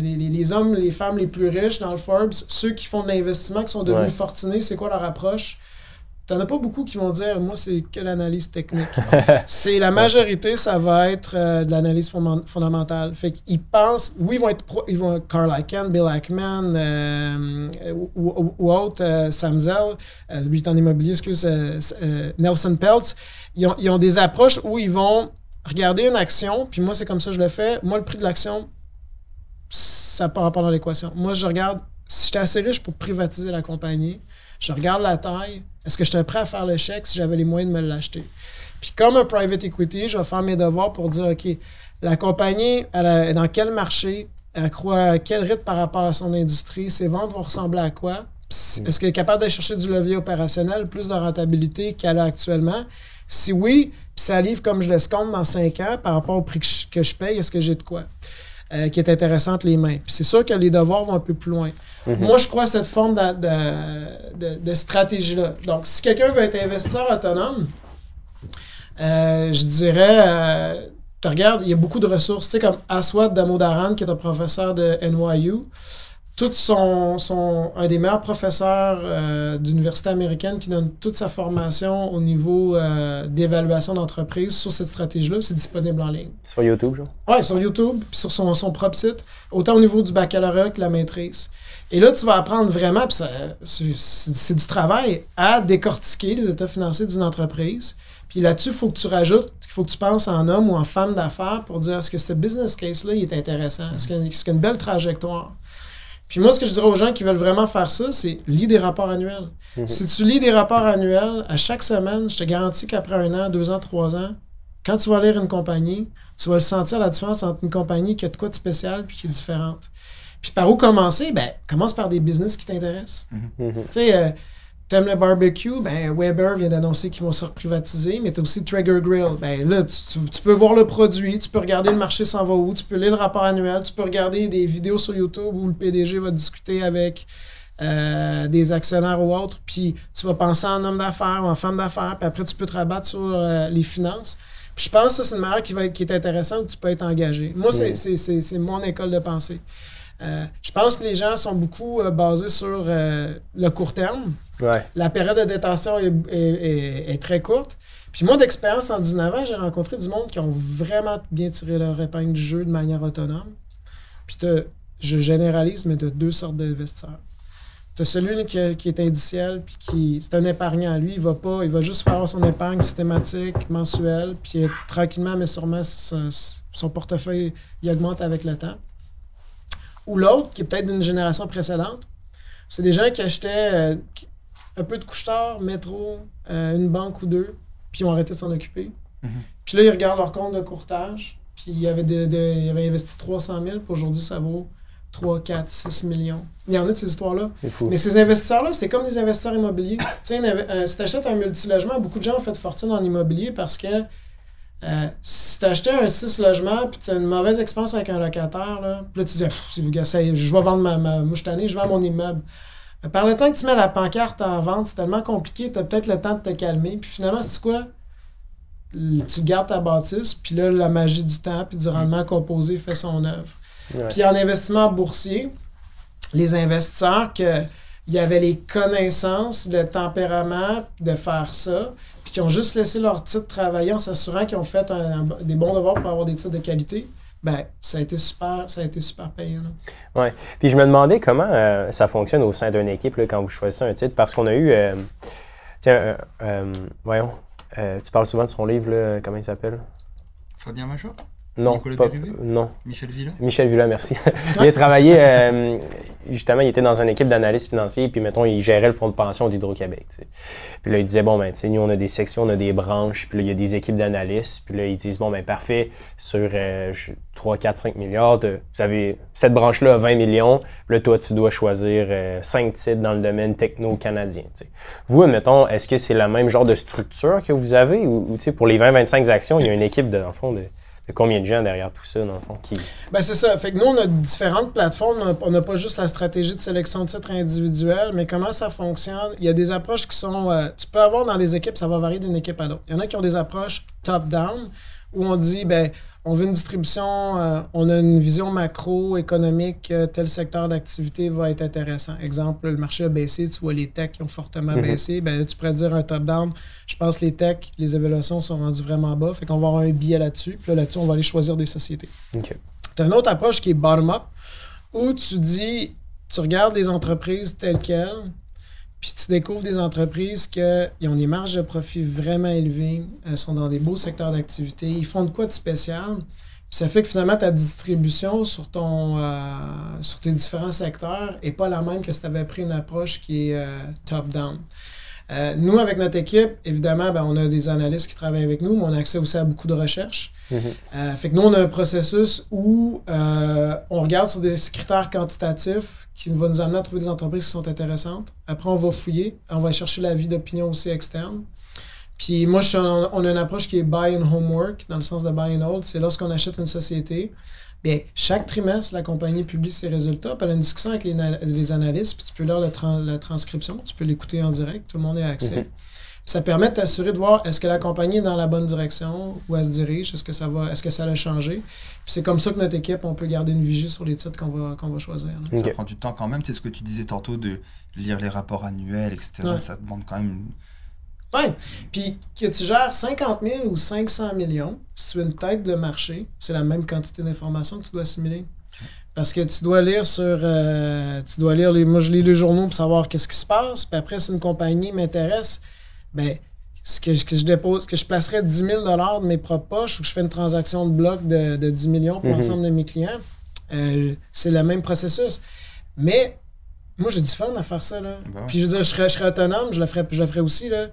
les, les, hommes, les femmes les plus riches dans le Forbes, ceux qui font de l'investissement, qui sont devenus fortunés, c'est quoi leur approche? T'en as pas beaucoup qui vont dire, moi, c'est que l'analyse technique. [LAUGHS] c'est la majorité, ça va être euh, de l'analyse fondamentale. Fait qu'ils pensent, oui, ils vont être pro, ils vont Carl Icahn, Bill Ackman euh, ou, ou, autre, euh, Sam Zell, lui est en immobilier, excuse, Nelson Peltz. Ils ont, ils ont des approches où ils vont regarder une action, puis moi, c'est comme ça que je le fais. Moi, le prix de l'action, ça part pas dans l'équation. Moi, je regarde, si j'étais assez riche pour privatiser la compagnie, je regarde la taille, est-ce que j'étais prêt à faire le chèque si j'avais les moyens de me l'acheter? Puis comme un private equity, je vais faire mes devoirs pour dire, OK, la compagnie, elle est dans quel marché, elle croit à quel rythme par rapport à son industrie, ses ventes vont ressembler à quoi? Est-ce qu'elle est capable d'aller chercher du levier opérationnel, plus de rentabilité qu'elle a actuellement? Si oui, puis ça livre comme je l'escompte dans cinq ans par rapport au prix que je, paye, est-ce que j'ai de quoi? Euh, qui est intéressante les mains. Puis c'est sûr que les devoirs vont un peu plus loin. Mhm. Moi, je crois à cette forme de, stratégie-là. Donc, si quelqu'un veut être investisseur autonome, euh, je dirais, euh, tu regardes, il y a beaucoup de ressources. Tu sais, comme Aswad Damodaran, qui est un professeur de NYU, tout son, son, un des meilleurs professeurs euh, d'université américaine qui donne toute sa formation au niveau euh, d'évaluation d'entreprise sur cette stratégie-là, c'est disponible en ligne.
Sur YouTube, genre?
Oui, sur YouTube, puis sur son, son, propre site, autant au niveau du baccalauréat que la maîtrise. Et là, tu vas apprendre vraiment, puis c'est du travail, à décortiquer les états financiers d'une entreprise. Puis là-dessus, il faut que tu rajoutes, il faut que tu penses en homme ou en femme d'affaires pour dire est-ce que ce business case-là, il est intéressant? Est-ce qu'il y a une belle trajectoire? Puis moi, ce que je dirais aux gens qui veulent vraiment faire ça, c'est lis des rapports annuels. Mhm. Si tu lis des rapports annuels à chaque semaine, je te garantis qu'après un an, deux ans, trois ans, quand tu vas lire une compagnie, tu vas le sentir la différence entre une compagnie qui a de quoi de spécial puis qui est différente. Puis par où commencer? Ben, commence par des business qui t'intéressent. Mhm. Tu sais, euh, T'aimes le barbecue, ben Weber vient d'annoncer qu'ils vont se reprivatiser, mais t'as aussi Trigger Grill. Ben là, tu, peux voir le produit, tu peux regarder le marché s'en va où, tu peux lire le rapport annuel, tu peux regarder des vidéos sur YouTube où le PDG va discuter avec euh, des actionnaires ou autres, puis tu vas penser en homme d'affaires ou en femme d'affaires, puis après tu peux te rabattre sur euh, les finances. Puis je pense que c'est une manière qui, va être, qui est intéressante où tu peux être engagé. Moi, c'est mon école de pensée. Euh, je pense que les gens sont beaucoup basés sur le court terme. La période de détention est, très courte. Puis moi, d'expérience en 19 ans, j'ai rencontré du monde qui ont vraiment bien tiré leur épingle du jeu de manière autonome. Puis je généralise, mais de deux sortes d'investisseurs. Tu as celui qui, est indiciel, puis qui c'est un épargnant. Lui, il va pas, il va juste faire son épargne systématique, mensuelle, puis tranquillement, mais sûrement, son, portefeuille il augmente avec le temps. Ou l'autre, qui est peut-être d'une génération précédente, c'est des gens qui achetaient, euh, un peu de couche-tard, métro, euh, une banque ou deux, puis ils ont arrêté de s'en occuper. Mhm. Puis là, ils regardent leur compte de courtage, puis ils avaient, de, avaient investi 300 000, puis aujourd'hui, ça vaut 3, 4, 6 millions. Il y en a de ces histoires-là. Mais ces investisseurs-là, c'est comme des investisseurs immobiliers. [COUGHS] tu sais, euh, si tu achètes un multilogement, beaucoup de gens ont fait fortune en immobilier parce que euh, si tu acheté un 6 logements puis tu as une mauvaise expérience avec un locataire, là, puis là tu dis, je vais vendre ma, ma mouche je vends mon immeuble. Par le temps que tu mets la pancarte en vente, c'est tellement compliqué, tu as peut-être le temps de te calmer. Puis finalement, c'est quoi? Tu gardes ta bâtisse, puis là, la magie du temps puis du rendement composé fait son œuvre. Puis en investissement boursier, les investisseurs que il y avait les connaissances, le tempérament de faire ça, puis qui ont juste laissé leur titre travailler en s'assurant qu'ils ont fait des bons devoirs pour avoir des titres de qualité, ben, ça a été super, ça a été super payant.
Oui. Puis je me demandais comment euh, ça fonctionne au sein d'une équipe là, quand vous choisissez un titre, parce qu'on a eu, euh, tiens, euh, voyons, tu parles souvent de son livre, là, comment il s'appelle?
Fabien Major?
Non, pas, non.
Michel Villa?
Michel Villa, merci. [LAUGHS] il a travaillé, euh, justement, il était dans une équipe d'analyse financier, puis mettons, il gérait le fonds de pension d'Hydro-Québec. Puis là, il disait, bon, ben, tu sais, nous, on a des sections, on a des branches, puis là, il y a des équipes d'analystes, puis là, ils disent, bon, ben, parfait, sur 3, 4, 5 milliards, vous avez cette branche-là a 20 millions, puis là, toi, tu dois choisir 5 euh, titres dans le domaine techno-canadien. Vous, mettons, est-ce que c'est le même genre de structure que vous avez, ou, tu sais, pour les 20-25 actions, il y a une équipe, de, dans le fond, de combien de gens derrière tout ça, dans le fond, qui...
Ben, c'est ça. Fait que nous, on a différentes plateformes. On n'a pas juste la stratégie de sélection de titres individuels, mais comment ça fonctionne? Il y a des approches qui sont... Euh, tu peux avoir dans les équipes, ça va varier d'une équipe à l'autre. Il y en a qui ont des approches top-down, où on dit, ben on veut une distribution, euh, on a une vision macro-économique, euh, tel secteur d'activité va être intéressant. Exemple, le marché a baissé, tu vois les techs qui ont fortement mhm. baissé, ben, tu pourrais dire un top-down. Je pense que les techs, les évaluations sont rendues vraiment bas, fait qu'on va avoir un biais là-dessus. Puis là, là-dessus, on va aller choisir des sociétés. Tu as une autre approche qui est bottom-up, où tu dis, tu regardes les entreprises telles quelles, puis tu découvres des entreprises qui ont des marges de profit vraiment élevées, elles sont dans des beaux secteurs d'activité, ils font de quoi de spécial. ça fait que finalement, ta distribution sur, ton, euh, sur tes différents secteurs n'est pas la même que si tu avais pris une approche qui est euh, top-down. Euh, nous, avec notre équipe, évidemment, ben, on a des analystes qui travaillent avec nous, mais on a accès aussi à beaucoup de recherches. Mm-hmm. fait que nous, on a un processus où on regarde sur des critères quantitatifs qui vont nous amener à trouver des entreprises qui sont intéressantes. Après, on va fouiller, on va chercher l'avis d'opinion aussi externe. Puis moi, on a une approche qui est buy and homework, dans le sens de buy and hold. C'est lorsqu'on achète une société, bien, chaque trimestre, la compagnie publie ses résultats, puis elle a une discussion avec les, analystes, puis tu peux lire la, transcription, tu peux l'écouter en direct, tout le monde a accès. Mhm. Ça permet de t'assurer de voir est-ce que la compagnie est dans la bonne direction, où elle se dirige, est-ce que ça va, est-ce que ça a changé? Puis c'est comme ça que notre équipe, on peut garder une vigie sur les titres qu'on va, qu'on va choisir.
Ça prend du temps quand même. C'est ce que tu disais tantôt de lire les rapports annuels, etc. Ça demande quand même
oui. Puis que tu gères 50 000 ou 500 millions, si tu as une tête de marché, c'est la même quantité d'informations que tu dois assimiler. Parce que tu dois lire sur. Euh, tu dois lire les. Moi, je lis les journaux pour savoir qu'est-ce qui se passe. Puis après, si une compagnie m'intéresse, ben ce que, que, je dépose, que je placerais 10 000 de mes propres poches ou que je fais une transaction de bloc de, de 10 millions pour mhm. l'ensemble de mes clients, euh, c'est le même processus. Mais moi, j'ai du fun à faire ça. Là. Puis je veux dire, je serais, je serais autonome, je le ferais, je le ferais aussi. Là.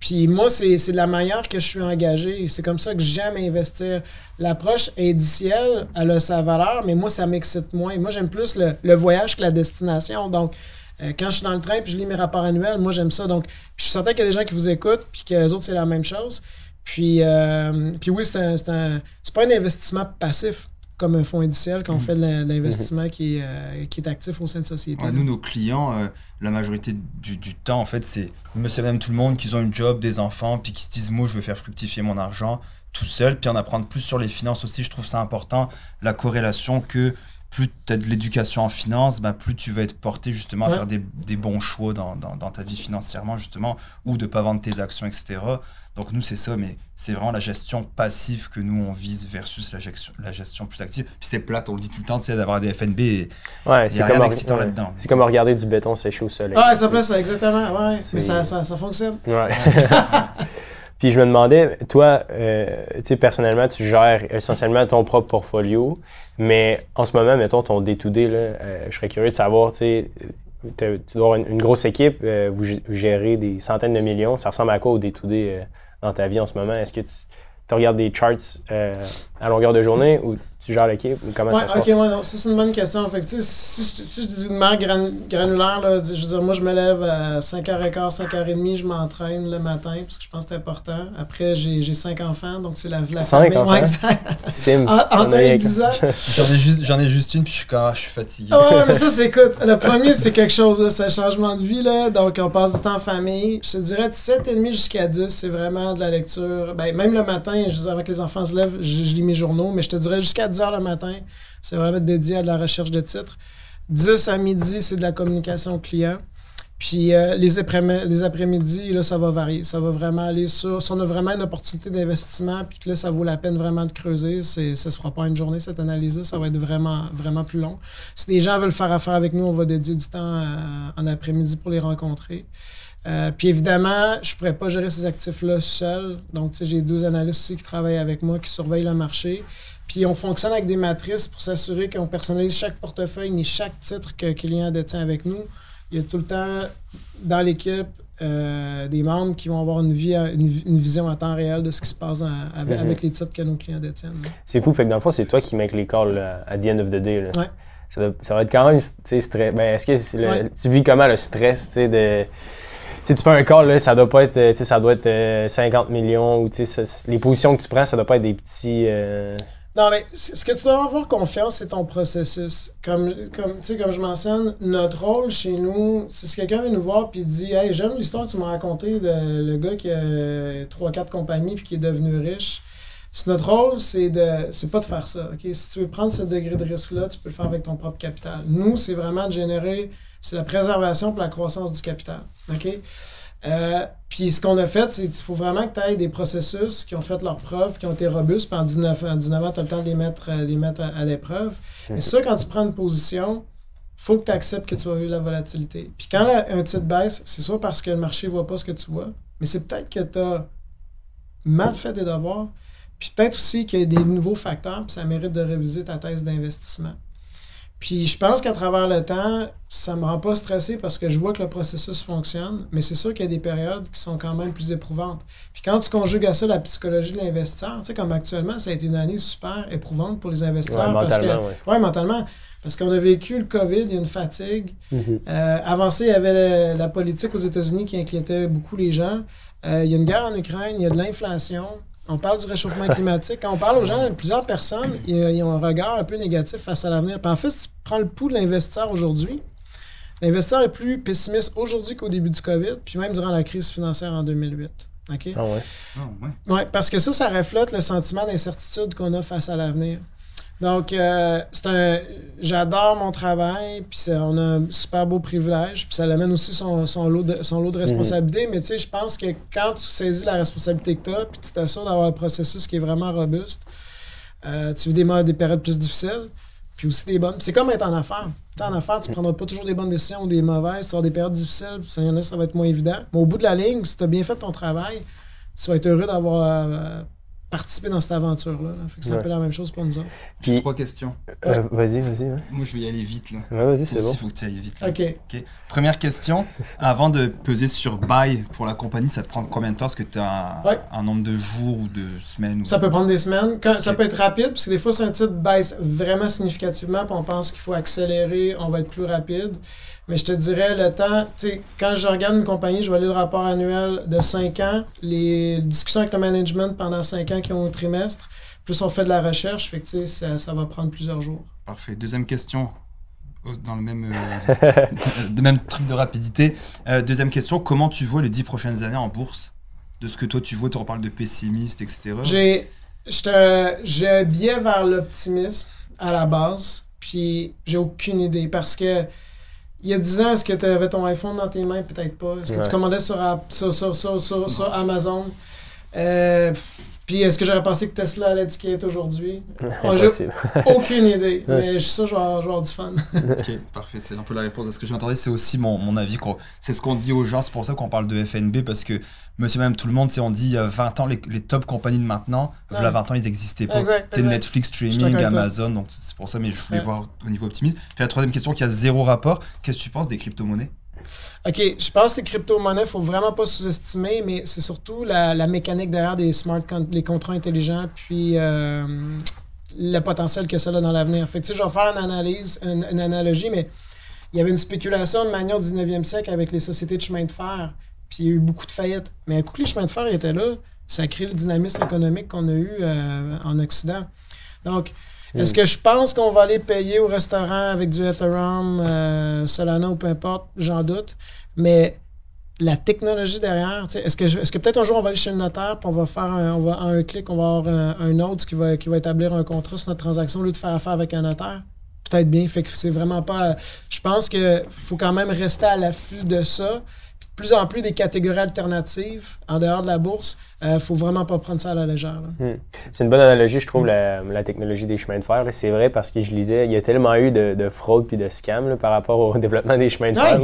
Puis moi, c'est de la manière que je suis engagé. C'est comme ça que j'aime investir. L'approche indicielle, elle a sa valeur, mais moi, ça m'excite moins. Moi, j'aime plus le, voyage que la destination. Donc, euh, quand je suis dans le train et je lis mes rapports annuels, moi, j'aime ça. Donc, je suis certain qu'il y a des gens qui vous écoutent puis que les autres, c'est la même chose. Puis, euh, puis oui, c'est pas un investissement passif comme un fonds indiciel quand on mm. fait l'investissement qui, est, euh, qui est actif au sein de société.
nous, nos clients, euh, la majorité du, du, temps, en fait, c'est monsieur, même tout le monde qui ont une job, des enfants, puis qui se disent, moi, je veux faire fructifier mon argent tout seul, puis en apprendre plus sur les finances aussi. Je trouve ça important, la corrélation que plus tu as de l'éducation en finance, bah, plus tu vas être porté justement à faire des, des bons choix dans, dans, dans, ta vie financièrement, justement, ou de ne pas vendre tes actions, etc. Donc nous, c'est ça, mais c'est vraiment la gestion passive que nous, on vise versus la gestion, la gestion plus active. Puis c'est plate, on le dit tout le temps, tu sais, d'avoir des FNB et
ouais, c'est comme, là-dedans. C'est comme regarder du béton séché au soleil.
Ouais, ça plaît, ça, exactement. Ouais, mais ça, ça, ça fonctionne.
Ouais. [LAUGHS] [LAUGHS] Puis je me demandais, toi, euh, tu sais, personnellement, tu gères essentiellement ton propre portfolio, mais en ce moment, mettons ton day-to-day, là, euh, je serais curieux de savoir, tu sais, tu dois avoir une, grosse équipe, euh, vous gérez des centaines de millions. Ça ressemble à quoi au day-to-day dans ta vie en ce moment? Est-ce que tu, tu regardes des charts euh, à longueur de journée ou tu gères l'équipe ou comment ça se
passe? Ok, ouais, non, ça c'est une bonne question. Fait si, si, je dis une manière granulaire, là, je veux dire, moi je me lève à 5h15, 5h30, je m'entraîne le matin parce que je pense que c'est important. Après, j'ai 5 enfants, donc c'est la, la
5 famille.
Enfants? Ouais, en, Entre 10 ans.
J'en ai, juste, ai juste une puis je suis, quand, je suis fatigué.
Ah ouais, mais ça, c'est écoute, le premier, c'est quelque chose, c'est un changement de vie. Là, donc on passe du temps en famille. Je te dirais de 7h30 jusqu'à 10, c'est vraiment de la lecture. Ben, même le matin, je avec les enfants se lèvent, je, lis mes journaux, mais je te dirais jusqu'à 10 h le matin, c'est vraiment dédié à de la recherche de titres. 10 à midi, c'est de la communication client. Puis euh, les, après-midi, là, ça va varier. Ça va vraiment aller sur. Si on a vraiment une opportunité d'investissement, puis que là, ça vaut la peine vraiment de creuser, ça ne se fera pas une journée, cette analyse-là. Ça va être vraiment, vraiment plus long. Si les gens veulent faire affaire avec nous, on va dédier du temps euh, en après-midi pour les rencontrer. Euh, puis évidemment, je ne pourrais pas gérer ces actifs-là seul. Donc, j'ai deux analystes aussi qui travaillent avec moi, qui surveillent le marché. Puis on fonctionne avec des matrices pour s'assurer qu'on personnalise chaque portefeuille, mais chaque titre que le client détient avec nous. Il y a tout le temps dans l'équipe euh, des membres qui vont avoir une, vie, une, vision à temps réel de ce qui se passe avec, mhm. les titres que nos clients détiennent.
C'est fou, fait que dans le fond, c'est toi qui make les calls à the end of the day. Ça, va être quand même stress. Ben, est-ce que tu vis comment le stress de si tu fais un call, là, ça doit pas être, euh, ça doit être 50 euh, millions ou les positions que tu prends, ça doit pas être des petits. Euh,
non, mais ce que tu dois avoir confiance, c'est ton processus. Comme, comme, comme je mentionne, notre rôle chez nous, c'est si quelqu'un vient nous voir et dit Hey, j'aime l'histoire que tu m'as racontée de le gars qui a 3-4 compagnies puis qui est devenu riche. notre rôle, c'est de c'est pas de faire ça. Si tu veux prendre ce degré de risque-là, tu peux le faire avec ton propre capital. Nous, c'est vraiment de générer c'est la préservation pour la croissance du capital. OK? Euh, puis ce qu'on a fait, c'est qu'il faut vraiment que tu aies des processus qui ont fait leurs preuves, qui ont été robustes. Puis en 19, ans, tu as le temps de les mettre, euh, les mettre à, l'épreuve. Mais ça, quand tu prends une position, faut que tu acceptes que tu vas vivre la volatilité. Puis quand un titre baisse, c'est soit parce que le marché ne voit pas ce que tu vois, mais c'est peut-être que tu as mal fait tes devoirs, Puis peut-être aussi qu'il y a des nouveaux facteurs, puis ça mérite de réviser ta thèse d'investissement. Puis je pense qu'à travers le temps, ça me rend pas stressé parce que je vois que le processus fonctionne, mais c'est sûr qu'il y a des périodes qui sont quand même plus éprouvantes. Puis quand tu conjugues à ça la psychologie de l'investisseur, tu sais, comme actuellement, ça a été une année super éprouvante pour les investisseurs. parce que, ouais. mentalement. Parce qu'on a vécu le COVID, il y a une fatigue. Euh, avant ça, il y avait la politique aux États-Unis qui inquiétait beaucoup les gens. Euh, il y a une guerre en Ukraine, il y a de l'inflation. On parle du réchauffement climatique. Quand on parle aux gens, plusieurs personnes, ils, ont un regard un peu négatif face à l'avenir. en fait, si tu prends le pouls de l'investisseur aujourd'hui, l'investisseur est plus pessimiste aujourd'hui qu'au début du COVID, puis même durant la crise financière en 2008. OK?
Ah ouais?
Ah ouais. ouais. parce que ça, ça reflète le sentiment d'incertitude qu'on a face à l'avenir. Donc, euh, c'est un, j'adore mon travail, puis on a un super beau privilège, puis ça amène aussi son, son, lot de, son lot de mhm. responsabilités. Mais tu sais, je pense que quand tu saisis la responsabilité que tu as, puis tu t'assures d'avoir un processus qui est vraiment robuste, euh, tu vis des, des périodes plus difficiles, puis aussi des bonnes. c'est comme être en affaires. Tu en affaires, tu ne prendras pas toujours des bonnes décisions ou des mauvaises, tu auras des périodes difficiles, puis ça, y en a, ça va être moins évident. Mais au bout de la ligne, si tu as bien fait ton travail, tu vas être heureux d'avoir. Euh, participer dans cette aventure-là. C'est un peu la même chose pour nous autres.
J'ai trois questions.
Euh, vas-y, vas-y.
Moi, je vais y aller vite. Là.
vas-y, c'est bon.
il faut que tu ailles vite.
OK.
Première question. Avant de peser sur buy pour la compagnie, ça te prend combien de temps? Est-ce que tu as un, nombre de jours ou de semaines
Ça peut prendre des semaines. Ça peut être rapide, parce que des fois, c'est un titre baisse vraiment significativement, puis on pense qu'il faut accélérer, on va être plus rapide. Mais je te dirais, le temps, tu sais, quand je regarde une compagnie, je vais aller le rapport annuel de 5 ans, les discussions avec le management pendant 5 ans qui ont un trimestre, plus on fait de la recherche, fait que ça, ça va prendre plusieurs jours.
Parfait. Deuxième question, dans le même, euh, [LAUGHS] même truc de rapidité. Euh, deuxième question, comment tu vois les 10 prochaines années en bourse? De ce que toi tu vois, tu reparles de pessimiste, etc.
J'ai, j'ai un biais vers l'optimisme à la base, puis j'ai aucune idée parce que il y a 10 ans, est-ce que tu avais ton iPhone dans tes mains? Peut-être pas. Est-ce que tu commandais sur, sur, Amazon? Euh, puis est-ce que j'aurais pensé que Tesla allait être aujourd'hui? [LAUGHS] J'ai [LAUGHS] aucune idée, mais je suis sûr que je vais avoir du fun. [LAUGHS]
ok, parfait. C'est un peu la réponse à ce que je m'attendais. C'est aussi mon, mon avis. C'est ce qu'on dit aux gens. C'est pour ça qu'on parle de FNB parce que monsieur, même tout le monde, on dit 20 ans, les, les, top compagnies de maintenant, voilà, 20 ans, ils n'existaient pas. C'est Netflix, streaming, Amazon. Donc c'est pour ça, mais je voulais voir au niveau optimiste. Puis la troisième question qui a zéro rapport, qu'est-ce que tu penses des crypto-monnaies?
OK, je pense que les crypto-monnaies, il ne faut vraiment pas sous-estimer, mais c'est surtout la, mécanique derrière des smart les contrats intelligents, puis euh, le potentiel que ça a dans l'avenir. Fait je vais faire une analyse, une, analogie, mais il y avait une spéculation de manière au 19e siècle avec les sociétés de chemin de fer, puis il y a eu beaucoup de faillites. Mais un coup que les chemins de fer étaient là, ça crée le dynamisme économique qu'on a eu euh, en Occident. Donc, est-ce que je pense qu'on va aller payer au restaurant avec du Ethereum, euh, Solana ou peu importe? J'en doute. Mais la technologie derrière, est-ce que, est que peut-être un jour on va aller chez le notaire puis on va faire un, on va, un clic, on va avoir un, un autre qui va, qui va établir un contrat sur notre transaction au lieu de faire affaire avec un notaire? Peut-être bien. Fait que c'est vraiment pas. Je pense qu'il faut quand même rester à l'affût de ça plus en plus des catégories alternatives en dehors de la bourse. Il euh, ne faut vraiment pas prendre ça à la légère.
Hmm. C'est une bonne analogie, je trouve, la, technologie des chemins de fer. C'est vrai parce que je lisais, il y a tellement eu de, de fraude puis de scams par rapport au [LAUGHS] développement des chemins de fer.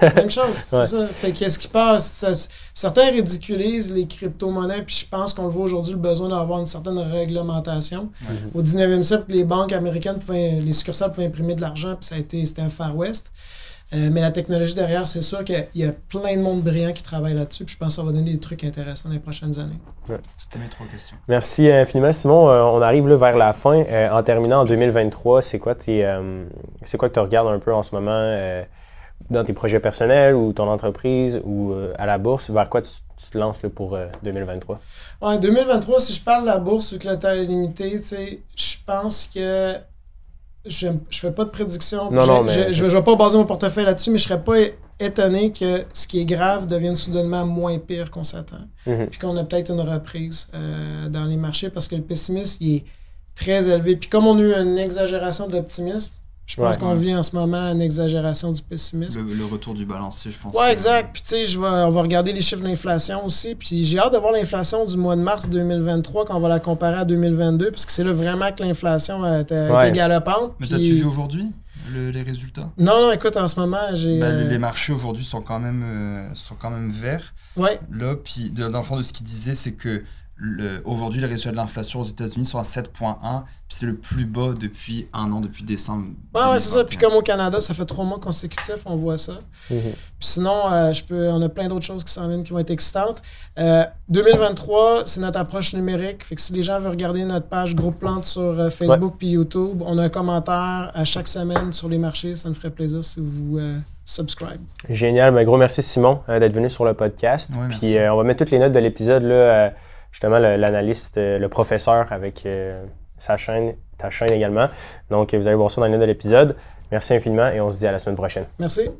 [LAUGHS]
Même chose, c'est ça. Fait qu'est-ce qui passe? certains ridiculisent les crypto-monnaies, puis je pense qu'on le voit aujourd'hui, le besoin d'avoir une certaine réglementation. Au 19e siècle, les banques américaines, les succursales pouvaient imprimer de l'argent, puis ça a été, c'était un Far West. Euh, mais la technologie derrière, c'est sûr qu'il y a plein de monde brillant qui travaille là-dessus. Puis je pense que ça va donner des trucs intéressants dans les prochaines années.
C'était mes trois questions.
Merci infiniment, Simon. Euh, on arrive là, vers la fin. Euh, en terminant en 2023, c'est quoi, tes, c'est quoi que tu regardes un peu en ce moment dans tes projets personnels ou ton entreprise ou à la bourse? Vers quoi tu, te lances pour 2023?
Ouais, 2023, si je parle de la bourse, vu que le temps est limité, je pense que je ne fais pas de prédiction. je ne vais pas baser mon portefeuille là-dessus, mais je ne serais pas étonné que ce qui est grave devienne soudainement moins pire qu'on s'attend. Mhm. Puis qu'on a peut-être une reprise euh, dans les marchés parce que le pessimisme il est très élevé. Puis comme on a eu une exagération de l'optimisme, je pense qu'on vit en ce moment une exagération du pessimisme.
Le, retour du balancier, je pense.
Oui, exact. Puis tu sais, on va regarder les chiffres d'inflation aussi. Puis j'ai hâte de voir l'inflation du mois de mars 2023 quand on va la comparer à 2022, parce que c'est là vraiment que l'inflation était, galopante.
Mais t'as-tu vu aujourd'hui les résultats?
Non, non, écoute, en ce moment, j'ai.
Ben, euh, les marchés aujourd'hui sont, quand même, euh, sont quand même verts.
Ouais.
Là, puis dans le fond de ce qu'il disait, c'est que aujourd'hui, les résultats de l'inflation aux États-Unis sont à 7,1, c'est le plus bas depuis un an, depuis décembre.
Ouais, ouais c'est ça. Puis comme au Canada, ça fait trois mois consécutifs, on voit ça. Mhm. Puis sinon, euh, je peux, on a plein d'autres choses qui s'en viennent qui vont être excitantes. 2023, euh, c'est notre approche numérique. Fait que si les gens veulent regarder notre page Groupe Plante sur euh, Facebook puis YouTube, on a un commentaire à chaque semaine sur les marchés. Ça me ferait plaisir si vous subscribe.
Génial. Ben, gros merci Simon d'être venu sur le podcast. puis on va mettre toutes les notes de l'épisode là justement l'analyste, euh, le, professeur avec euh, sa chaîne, ta chaîne également. Donc, vous allez voir ça dans notes de l'épisode. Merci infiniment et on se dit à la semaine prochaine.
Merci.